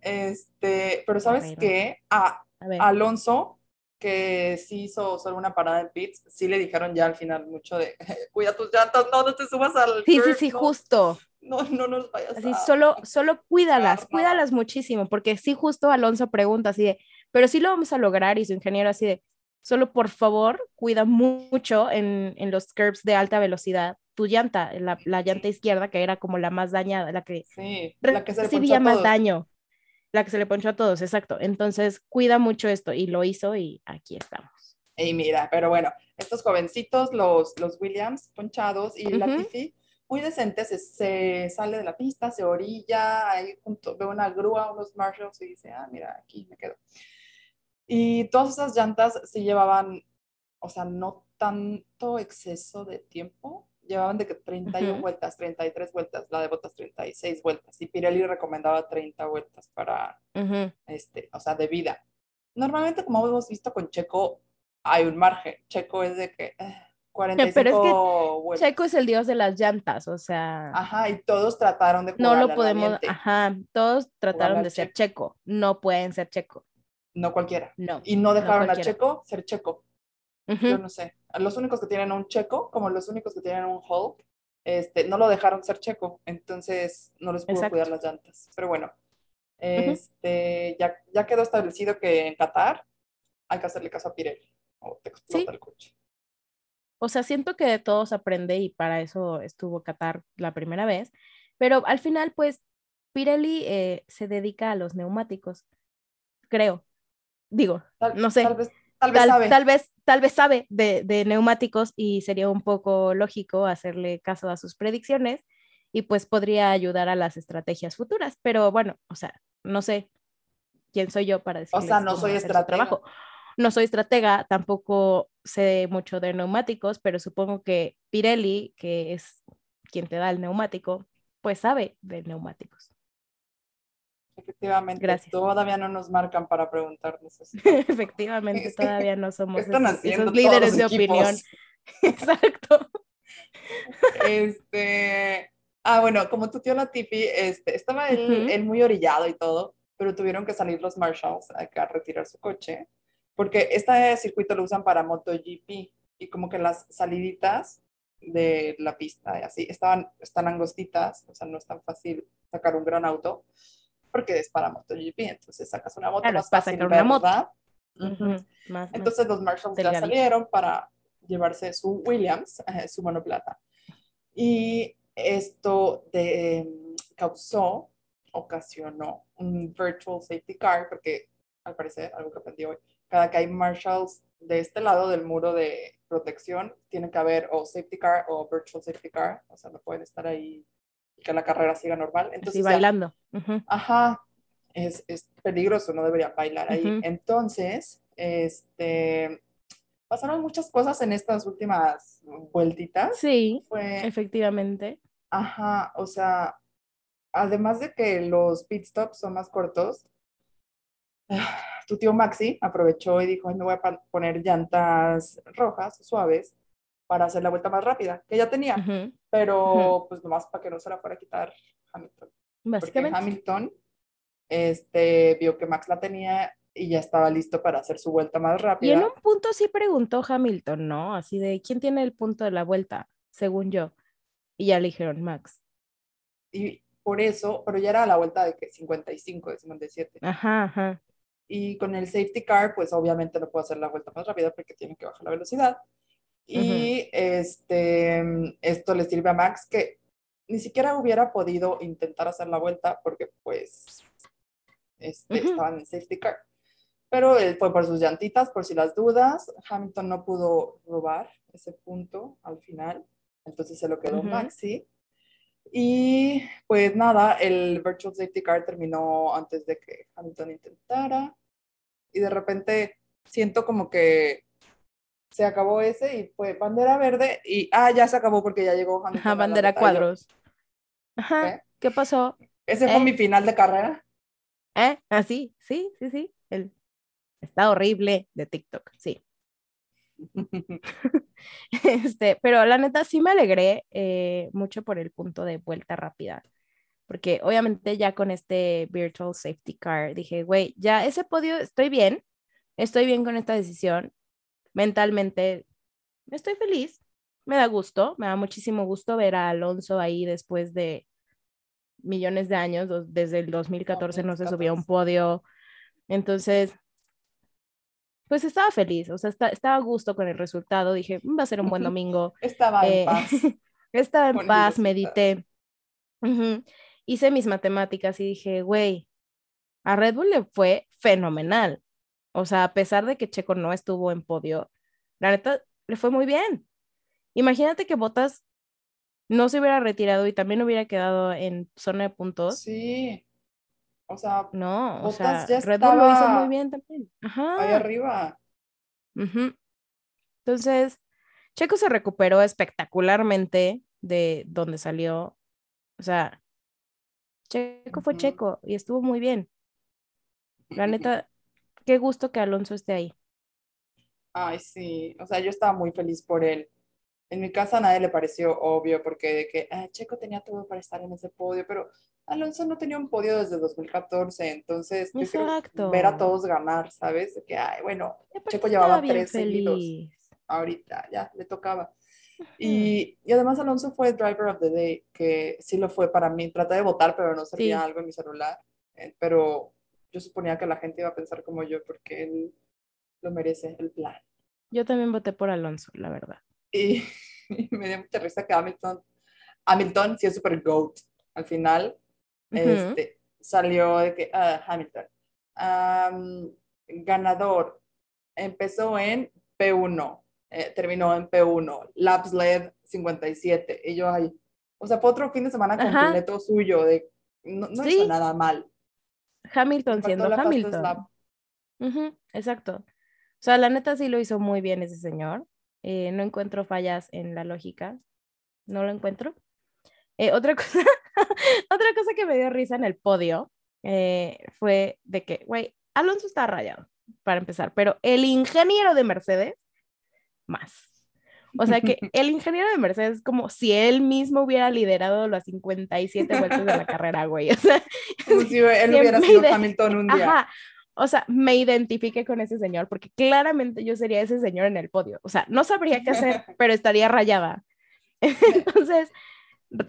Este, pero ¿sabes qué? A, Alonso que sí hizo solo una parada en pits, sí le dijeron ya al final mucho de cuida tus llantas, no, no te subas al.
Sí, sí, sí, justo.
No, no nos vayas
así, solo, solo cuídalas, cuídalas muchísimo, porque sí, justo Alonso pregunta así de, pero sí lo vamos a lograr, y su ingeniero así de, solo por favor, cuida mucho en, en los curbs de alta velocidad tu llanta, la, la, llanta izquierda, que era como la más dañada, la que,
sí, la que se
recibía más daño la que se le ponchó a todos, exacto. Entonces, cuida mucho esto y lo hizo y aquí estamos.
Y mira, pero bueno, estos jovencitos, los, los Williams ponchados y la Latifi, muy decentes, se, sale de la pista, se orilla, ahí junto, ve una grúa, unos Marshalls y dice, ah, mira, aquí me quedo. Y todas esas llantas sí llevaban, o sea, no tanto exceso de tiempo, llevaban de que 31 vueltas, 33 vueltas, la de botas 36 vueltas, y Pirelli recomendaba 30 vueltas para, este, o sea, de vida. Normalmente, como hemos visto con Checo, hay un margen. Checo es de que 45 eh, Pero es
que Checo es el dios de las llantas, o sea.
Ajá, y todos trataron de
No lo podemos, ajá, todos trataron de ser Checo, no pueden ser Checo.
No cualquiera.
No.
Y no dejaron a Checo ser Checo. Yo no sé. Los únicos que tienen un checo, como los únicos que tienen un Hulk, este, no lo dejaron ser checo, entonces no les pudo cuidar las llantas. Pero bueno, este, ya, ya quedó establecido que en Qatar hay que hacerle caso a Pirelli o te explota el coche.
O sea, siento que de todos aprende y para eso estuvo Qatar la primera vez, pero al final, pues, Pirelli eh, se dedica a los neumáticos, creo. Digo, no sé.
Tal vez sabe.
Tal vez, tal vez sabe de, neumáticos y sería un poco lógico hacerle caso a sus predicciones y pues podría ayudar a las estrategias futuras. Pero bueno, o sea, no sé quién soy yo para decir.
O sea, no soy estratega.
No soy estratega, tampoco sé mucho de neumáticos, pero supongo que Pirelli, que es quien te da el neumático, pues sabe de neumáticos.
Efectivamente, Gracias. todavía no nos marcan para preguntarnos eso.
Efectivamente, todavía no somos esos, líderes de opinión. Exacto.
Este, ah, bueno, como tu tío Latifi, este, estaba él, muy orillado y todo, pero tuvieron que salir los Marshalls a retirar su coche, porque este circuito lo usan para MotoGP y como que las saliditas de la pista y así estaban, están angostitas, o sea, no es tan fácil sacar un gran auto porque es para MotoGP, entonces sacas una moto más fácil, una moto. entonces los Marshalls ya salieron para llevarse su Williams, su monoplata. Y esto de, causó, ocasionó un virtual safety car, porque al parecer, algo que aprendí hoy, cada que hay Marshalls de este lado del muro de protección, tiene que haber o safety car o virtual safety car, o sea, no pueden estar ahí que la carrera siga normal. Entonces,
bailando.
Ajá, es, es, peligroso, no debería bailar ahí. Entonces, este, pasaron muchas cosas en estas últimas vueltitas.
Sí, Fue, efectivamente.
Ajá, o sea, además de que los pit stops son más cortos, tu tío Maxi aprovechó y dijo, me voy a poner llantas rojas, suaves, para hacer la vuelta más rápida, que ya tenía, pero pues nomás para que no se la fuera a quitar Hamilton. Porque Hamilton este, vio que Max la tenía y ya estaba listo para hacer su vuelta más rápida.
Y en un punto sí preguntó Hamilton, ¿no? Así de, ¿quién tiene el punto de la vuelta? Según yo. Y ya le dijeron Max.
Y por eso, pero ya era la vuelta de que 55, de 57.
Ajá, ajá.
Y con el safety car, pues obviamente no puedo hacer la vuelta más rápida porque tiene que bajar la velocidad. Y este, esto le sirve a Max que ni siquiera hubiera podido intentar hacer la vuelta porque pues este, estaban en safety car. Pero él fue por sus llantitas, por si las dudas. Hamilton no pudo robar ese punto al final. entonces se lo quedó
Ujú.
Maxi. Y pues nada, el Virtual Safety Car terminó antes de que Hamilton intentara. Y de repente siento como que se acabó ese y fue bandera verde y ah, ya se acabó porque ya llegó Hamilton.
Ajá, bandera cuadros. Ajá,
¿Qué?
¿qué pasó?
Ese fue
¿Eh?
mi final de carrera.
¿Eh? Ah, sí, sí, sí, sí. El... Está horrible de TikTok, sí. Este, pero la neta sí me alegré eh, mucho por el punto de vuelta rápida, porque obviamente ya con este Virtual Safety Car dije, güey, ya ese podio estoy bien, estoy bien con esta decisión, mentalmente estoy feliz, me da gusto, me da muchísimo gusto ver a Alonso ahí después de millones de años, desde el 2014 no se subía a un
2014.
podio, entonces pues estaba feliz, o sea, esta- estaba a gusto con el resultado, dije, "Mm, va a ser un buen domingo,
Estaba
eh,
en paz.
estaba en paz, medité, hice mis matemáticas y dije, güey, a Red Bull le fue fenomenal, o sea, a pesar de que Checo no estuvo en podio, la neta, le fue muy bien. Imagínate que Bottas no se hubiera retirado y también hubiera quedado en zona de puntos.
Sí. O sea,
No, o
Bottas
sea,
ya
Red Bull lo hizo muy bien también. Ajá.
ahí arriba.
Ujú. Entonces, Checo se recuperó espectacularmente de donde salió. O sea, Checo fue. Checo y estuvo muy bien. La neta, qué gusto que Alonso esté ahí.
Ay, sí. O sea, yo estaba muy feliz por él. En mi casa a nadie le pareció obvio porque de que ah, Checo tenía todo para estar en ese podio, pero Alonso no tenía un podio desde 2014, entonces yo
Exacto.
ver a todos ganar, ¿sabes? De que, ay, bueno, Checo llevaba tres seguidos. ahorita ya le tocaba. Y, y además Alonso fue Driver of the Day, que sí lo fue para mí. Traté de votar, pero no servía
Sí.
algo en mi celular. Eh, pero yo suponía que la gente iba a pensar como yo, porque él lo merece, el plan.
Yo también voté por Alonso, la verdad.
Y, y me dio mucha risa que Hamilton, Hamilton sí es super GOAT. Al final, este, salió de que, ah, Hamilton, am, ganador, empezó en P1, eh, terminó en P1, Laps led 57, y yo ahí, o sea, fue otro fin de semana
Ajá.
completo suyo, de, no, no
Sí.
hizo nada mal.
Hamilton siendo
la
Hamilton. Ujú, exacto. O sea, la neta sí lo hizo muy bien ese señor. Eh, no encuentro fallas en la lógica. No lo encuentro. Eh, otra cosa, otra cosa que me dio risa en el podio eh, fue de que, güey, Alonso está rayado, para empezar, pero el ingeniero de Mercedes, más. O sea que el ingeniero de Mercedes es como si él mismo hubiera liderado las 57 vueltas de la carrera, güey. O sea,
Como si él hubiera sido Hamilton un día.
Ajá. O sea, me identifique con ese señor porque claramente yo sería ese señor en el podio. O sea, no sabría qué hacer, pero estaría rayada. Entonces,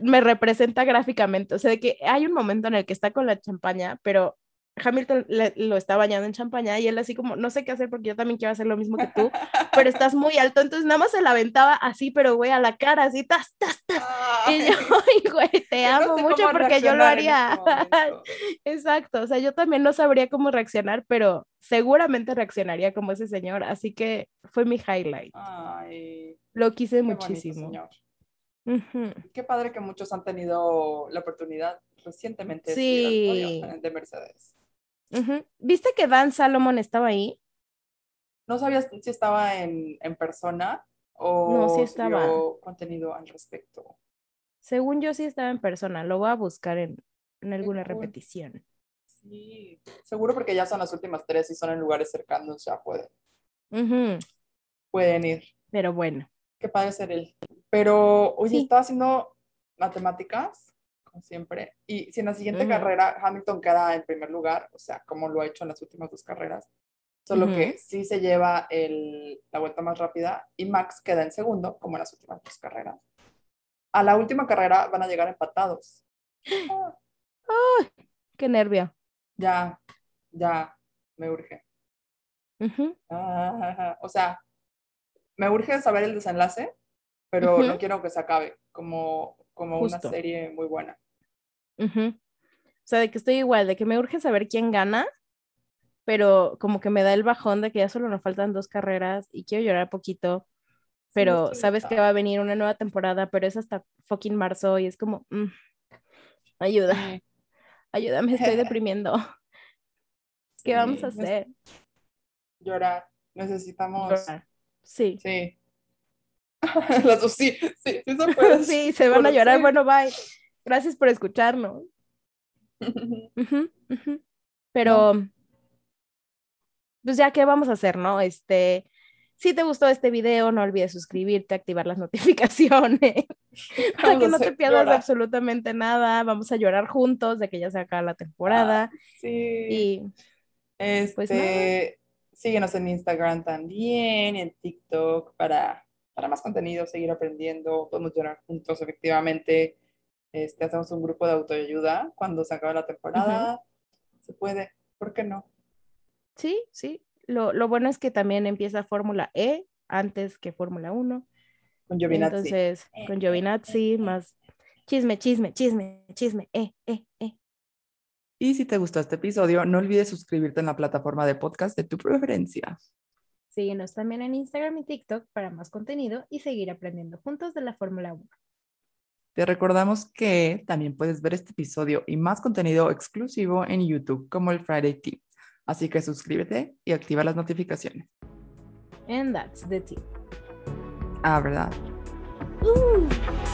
me representa gráficamente. O sea, de que hay un momento en el que está con la champaña, pero Hamilton le- lo está bañando en champaña y él así como, no sé qué hacer porque yo también quiero hacer lo mismo que tú, pero estás muy alto. Entonces, nada más se la aventaba así, pero güey, a la cara, así, tas, tas, tas. Y yo,
Ay,
ay, güey, te
yo no
amo
sé
mucho porque yo lo haría. Exacto, o sea, yo también no sabría cómo reaccionar, pero seguramente reaccionaría como ese señor, así que fue mi highlight.
Ay,
Lo quise
qué bonito,
muchísimo.
señor.
Ujú.
Qué padre que muchos han tenido la oportunidad recientemente de
Sí.
subir al podio de Mercedes.
¿Viste que Dan Salomon estaba ahí?
¿No sabías si estaba en, en persona o
No, sí estaba.
contenido al respecto?
Según yo sí estaba en persona, lo voy a buscar en, en alguna repetición.
Sí, seguro porque ya son las últimas tres y son en lugares cercanos, ya pueden,
Ujú.
pueden ir.
Pero bueno,
Qué padre ser él. Pero, oye,
Sí.
estaba haciendo matemáticas, siempre, y si en la siguiente carrera Hamilton queda en primer lugar, o sea, como lo ha hecho en las últimas dos carreras, solo que sí se lleva el- la vuelta más rápida y Max queda en segundo, como en las últimas dos carreras. A la última carrera van a llegar empatados. Ah,
qué nervio.
ya, ya, me urge. Ah, o sea, me urge saber el desenlace, pero no quiero que se acabe como, como una serie muy buena.
Ujú. O sea, de que estoy igual, de que me urge saber quién gana, pero como que me da el bajón de que ya solo nos faltan dos carreras y quiero llorar poquito. pero sabes que va a venir una nueva temporada, pero es hasta fucking marzo y es como, mm, ayuda, ayuda, me estoy deprimiendo. ¿Qué vamos a hacer?
Llorar. Necesitamos.
Llorar. Sí.
Sí. Las dos sí, sí, sí se puede.
Sí, se van a llorar. Bueno, bye. Gracias por escucharnos. Pero, pues ya, ¿qué vamos a hacer, no? Este, si te gustó este video, no olvides suscribirte, activar las notificaciones, para
Vamos
que no te pierdas
llorar.
absolutamente nada. Vamos a llorar juntos de que ya se acaba la temporada.
Sí.
Y pues
Este, síguenos en Instagram también, en TikTok para, para más contenido, seguir aprendiendo, podemos llorar juntos, efectivamente. Este, hacemos un grupo de autoayuda cuando se acabe la temporada. Se puede, ¿por qué no?
sí, sí. Lo, lo bueno es que también empieza Fórmula E antes que Fórmula 1.
Con Giovinazzi.
Entonces, con Giovinazzi, más chisme, chisme, chisme, chisme, eh, eh, eh.
Y si te gustó este episodio, no olvides suscribirte en la plataforma de podcast de tu preferencia.
Síguenos también en Instagram y TikTok para más contenido y seguir aprendiendo juntos de la Fórmula 1.
Te recordamos que también puedes ver este episodio y más contenido exclusivo en YouTube como el Friday Tip. Así que suscríbete y activa las notificaciones.
And that's the tip.
Ah, ¿verdad?
Uh.